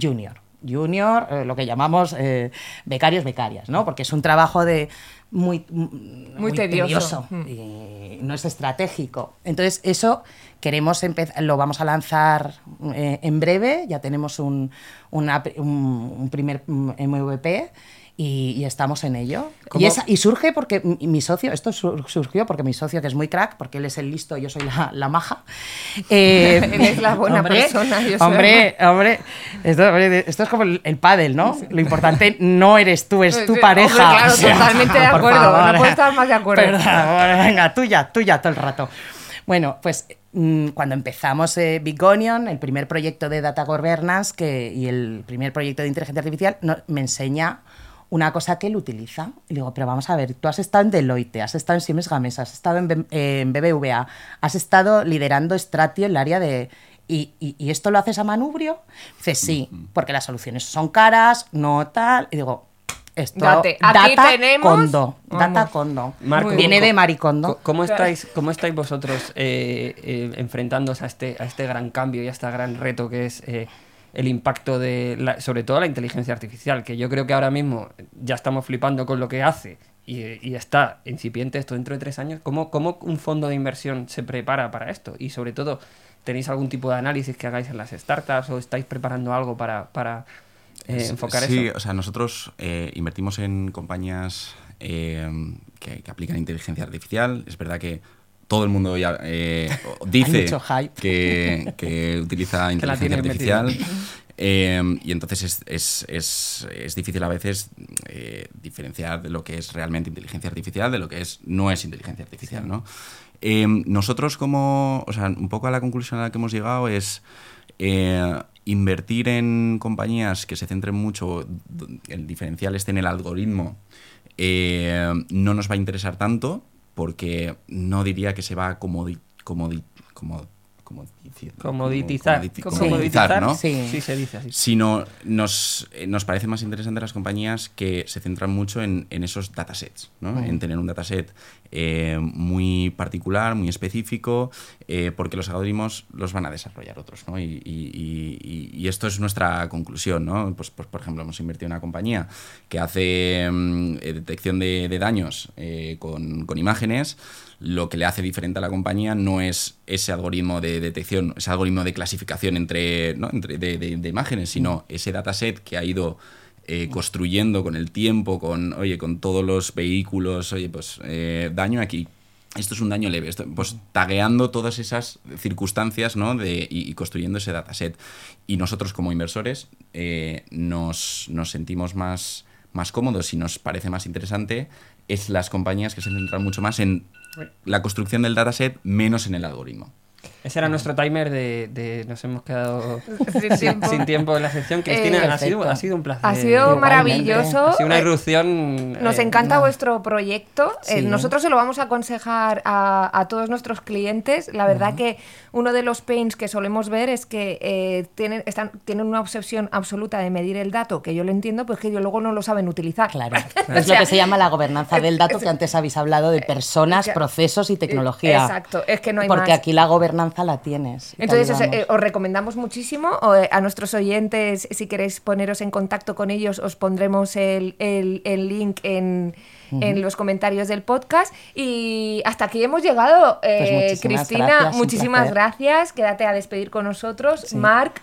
junior. Junior, eh, lo que llamamos eh, becarios, becarias, ¿no? Porque es un trabajo de muy, muy, tedioso. tedioso y no es estratégico. Entonces, eso queremos empezar, lo vamos a lanzar eh, en breve, ya tenemos un, una- un, un primer mm, MVP y, y estamos en ello. Y, esa- y surge porque mi, socio, esto sur- surgió porque mi socio, que es muy crack, porque él es el listo, yo soy la, la maja. eh, Él es la buena persona, yo soy hombre, hombre, esto, hombre, esto es como el, el pádel, ¿no? Lo importante no eres tú, es tu Sí, pareja. hombre, claro, O sea, totalmente de acuerdo, favor. no puedo estar más de acuerdo. Perdón, venga, tuya, tuya todo el rato. Bueno, pues mm, cuando empezamos eh, Big Onion, el primer proyecto de Data Governance que, y el primer proyecto de inteligencia artificial, no- me enseña una cosa que él utiliza. Y digo, pero vamos a ver, tú has estado en Deloitte, has estado en Siemens Gamesa, has estado en, B- en BBVA, has estado liderando Stratio en el área de... ¿Y, y- y esto lo haces a manubrio? Dice, sí, porque las soluciones son caras, no tal. Y digo, esto... Date, aquí data tenemos- Condo, data condo. Marco, Viene de Maricondo. co- ¿Cómo estáis, cómo estáis vosotros eh, eh, enfrentándoos a este, a este gran cambio y a este gran reto que es eh, el impacto de, la- sobre todo la inteligencia artificial? Que yo creo que ahora mismo ya estamos flipando con lo que hace y, y está incipiente esto dentro de tres años. ¿Cómo, ¿Cómo un fondo de inversión se prepara para esto? Y sobre todo, ¿tenéis algún tipo de análisis que hagáis en las startups o estáis preparando algo para, para eh, enfocar sí, eso? o sea, nosotros eh, invertimos en compañías eh, que, que aplican inteligencia artificial. Es verdad que todo el mundo ya eh, dice que, que utiliza inteligencia artificial. Eh, y entonces es, es- es- es difícil a veces eh, diferenciar de lo que es realmente inteligencia artificial de lo que es no es inteligencia artificial, ¿no? Eh, nosotros como, o sea, un poco a la conclusión a la que hemos llegado es invertir en compañías que se centren mucho, el diferencial esté en el algoritmo, no nos va a interesar tanto porque no diría que se va a comodi, comodi- como- Comoditizar. comoditi- ¿Cómo comoditizar, ¿no? Sí. Sí, se dice así. sino nos, nos parece más interesante las compañías que se centran mucho en, en esos datasets, ¿no? en tener un dataset eh, muy particular, muy específico, eh, porque los algoritmos los van a desarrollar otros. ¿no? Y, y- y- esto es nuestra conclusión. ¿no? Pues, pues, por ejemplo, hemos invertido en una compañía que hace mm, eh, detección de, de daños eh, con, con imágenes. Lo que le hace diferente a la compañía no es ese algoritmo de detección, ese algoritmo de clasificación entre, ¿no? entre de, de- de imágenes, sino ese dataset que ha ido eh, construyendo con el tiempo, con, oye, con todos los vehículos, oye, pues eh, daño aquí. Esto es un daño leve, esto- pues tagueando todas esas circunstancias ¿no? de, y, y construyendo ese dataset. Y nosotros como inversores eh, nos, nos sentimos más, más cómodos y nos parece más interesante es las compañías que se centran mucho más en la construcción del dataset, menos en el algoritmo. Ese era nuestro timer de, de- nos hemos quedado Sin tiempo. sin tiempo en la sección. Cristina, Eh, ha, sido, ha sido un placer. Ha sido maravilloso. Ha sido una Eh, irrupción. Nos eh, encanta no. vuestro proyecto. Eh, nosotros se lo vamos a aconsejar a, a todos nuestros clientes. La verdad que uno de los pains que solemos ver es que eh, tienen, están, tienen una obsesión absoluta de medir el dato, que yo lo entiendo, pues que ellos luego no lo saben utilizar. Claro. O Es sea, lo que se llama la gobernanza del dato, que antes habéis hablado de personas, que- procesos y tecnología. Exacto, es que no hay Porque más. aquí la gobernanza la tienes. Entonces os, eh, os recomendamos muchísimo o, eh, a nuestros oyentes, si queréis poneros en contacto con ellos, os pondremos el, el- el link en, en los comentarios del podcast. Y hasta aquí hemos llegado. Eh, muchísimas Cristina, gracias, muchísimas gracias. Quédate a despedir con nosotros. Marc,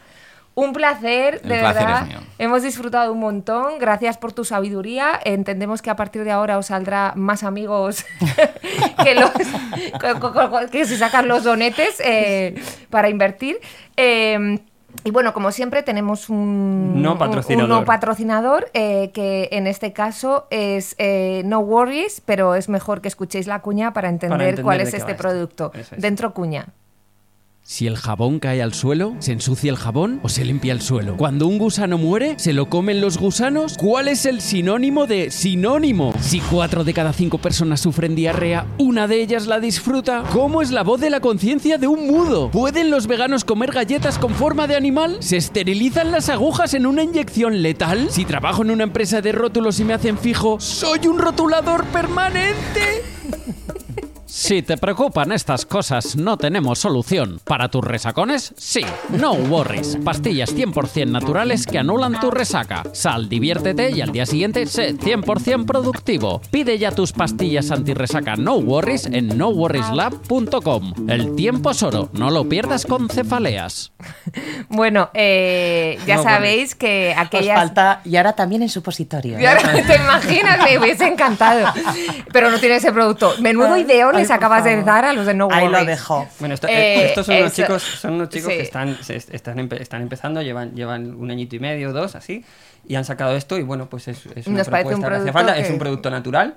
un placer, El de placer verdad. es mío. Hemos disfrutado un montón. Gracias por tu sabiduría. Entendemos que a partir de ahora os saldrá más amigos que, los, que si sacan los donetes eh, para invertir. Eh, y bueno, como siempre, tenemos un No patrocinador. un no patrocinador, eh, que en este caso es eh, No Worries, pero es mejor que escuchéis la cuña para entender, entender cuál es este producto. Es. Dentro cuña. Si el jabón cae al suelo, ¿se ensucia el jabón o se limpia el suelo? Cuando un gusano muere, ¿se lo comen los gusanos? ¿Cuál es el sinónimo de sinónimo? Si cuatro de cada cinco personas sufren diarrea, ¿una de ellas la disfruta? ¿Cómo es la voz de la conciencia de un mudo? ¿Pueden los veganos comer galletas con forma de animal? ¿Se esterilizan las agujas en una inyección letal? Si trabajo en una empresa de rótulos y me hacen fijo, ¿soy un rotulador permanente? Si te preocupan estas cosas, no tenemos solución. Para tus resacones, sí. No worries. Pastillas 100% naturales que anulan tu resaca. Sal, diviértete y al día siguiente sé 100% productivo. Pide ya tus pastillas anti-resaca No Worries en noworrieslab.com. El tiempo es oro, no lo pierdas con cefaleas. Bueno, eh, ya No sabéis que Os aquellas... falta, y ahora también en supositorio. Y ahora, ¿Te imaginas? Me hubiese encantado. Pero no tiene ese producto. Menudo ideón les acabas de dar a los de No Ahí lo Worries. dejo. Bueno, esto- Eh, eh, estos son unos chicos, son unos chicos sí. que están, se- están, empe- están empezando, llevan, llevan un añito y medio, dos, así, y han sacado esto y bueno, pues es, es una Nos parece un propuesta que hace producto falta, es un producto natural.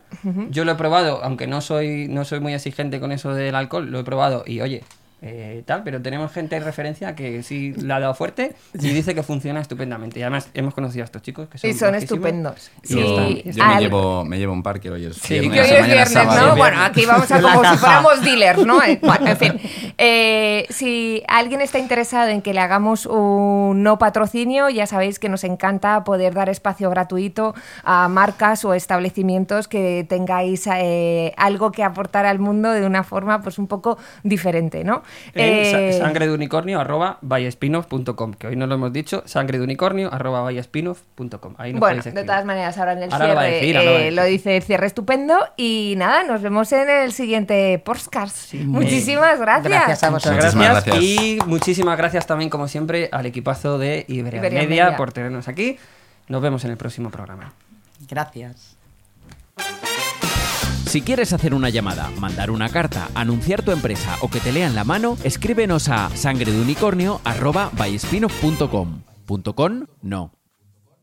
Yo lo he probado, aunque no soy, no soy muy exigente con eso del alcohol, lo he probado y oye, eh, tal, pero tenemos gente de referencia que sí la ha dado fuerte y dice que funciona estupendamente. Y además hemos conocido a estos chicos que son Y son estupendos. y Sí. están- Yo, yo Al- me, llevo, me llevo un par que hoy es Sí, viernes, Que hoy es viernes, sábado. ¿no? Bueno, aquí vamos a como si fuéramos dealers, ¿no? Eh, Bueno, en fin. Eh, si alguien está interesado en que le hagamos un no patrocinio, ya sabéis que nos encanta poder dar espacio gratuito a marcas o establecimientos que tengáis eh, algo que aportar al mundo de una forma pues un poco diferente, ¿no? En sa- Eh, sangre de unicornio arroba byespinoff.com, que hoy no lo hemos dicho, sangre de unicornio arroba. Ahí nos Bueno, de todas maneras, ahora en el Ahora cierre lo eh, lo dice el cierre estupendo. Y nada, nos vemos en el siguiente podcast. Muchísimas gracias. Gracias a Muchas vosotros. Gracias. gracias. Y muchísimas gracias también, como siempre, al equipazo de Iberia, Iberia Media, Media. por tenernos aquí. Nos vemos en el próximo programa. Gracias. Si quieres hacer una llamada, mandar una carta, anunciar tu empresa o que te lean la mano, escríbenos a sangredeunicornio@byespinoff.com. Punto .com, no.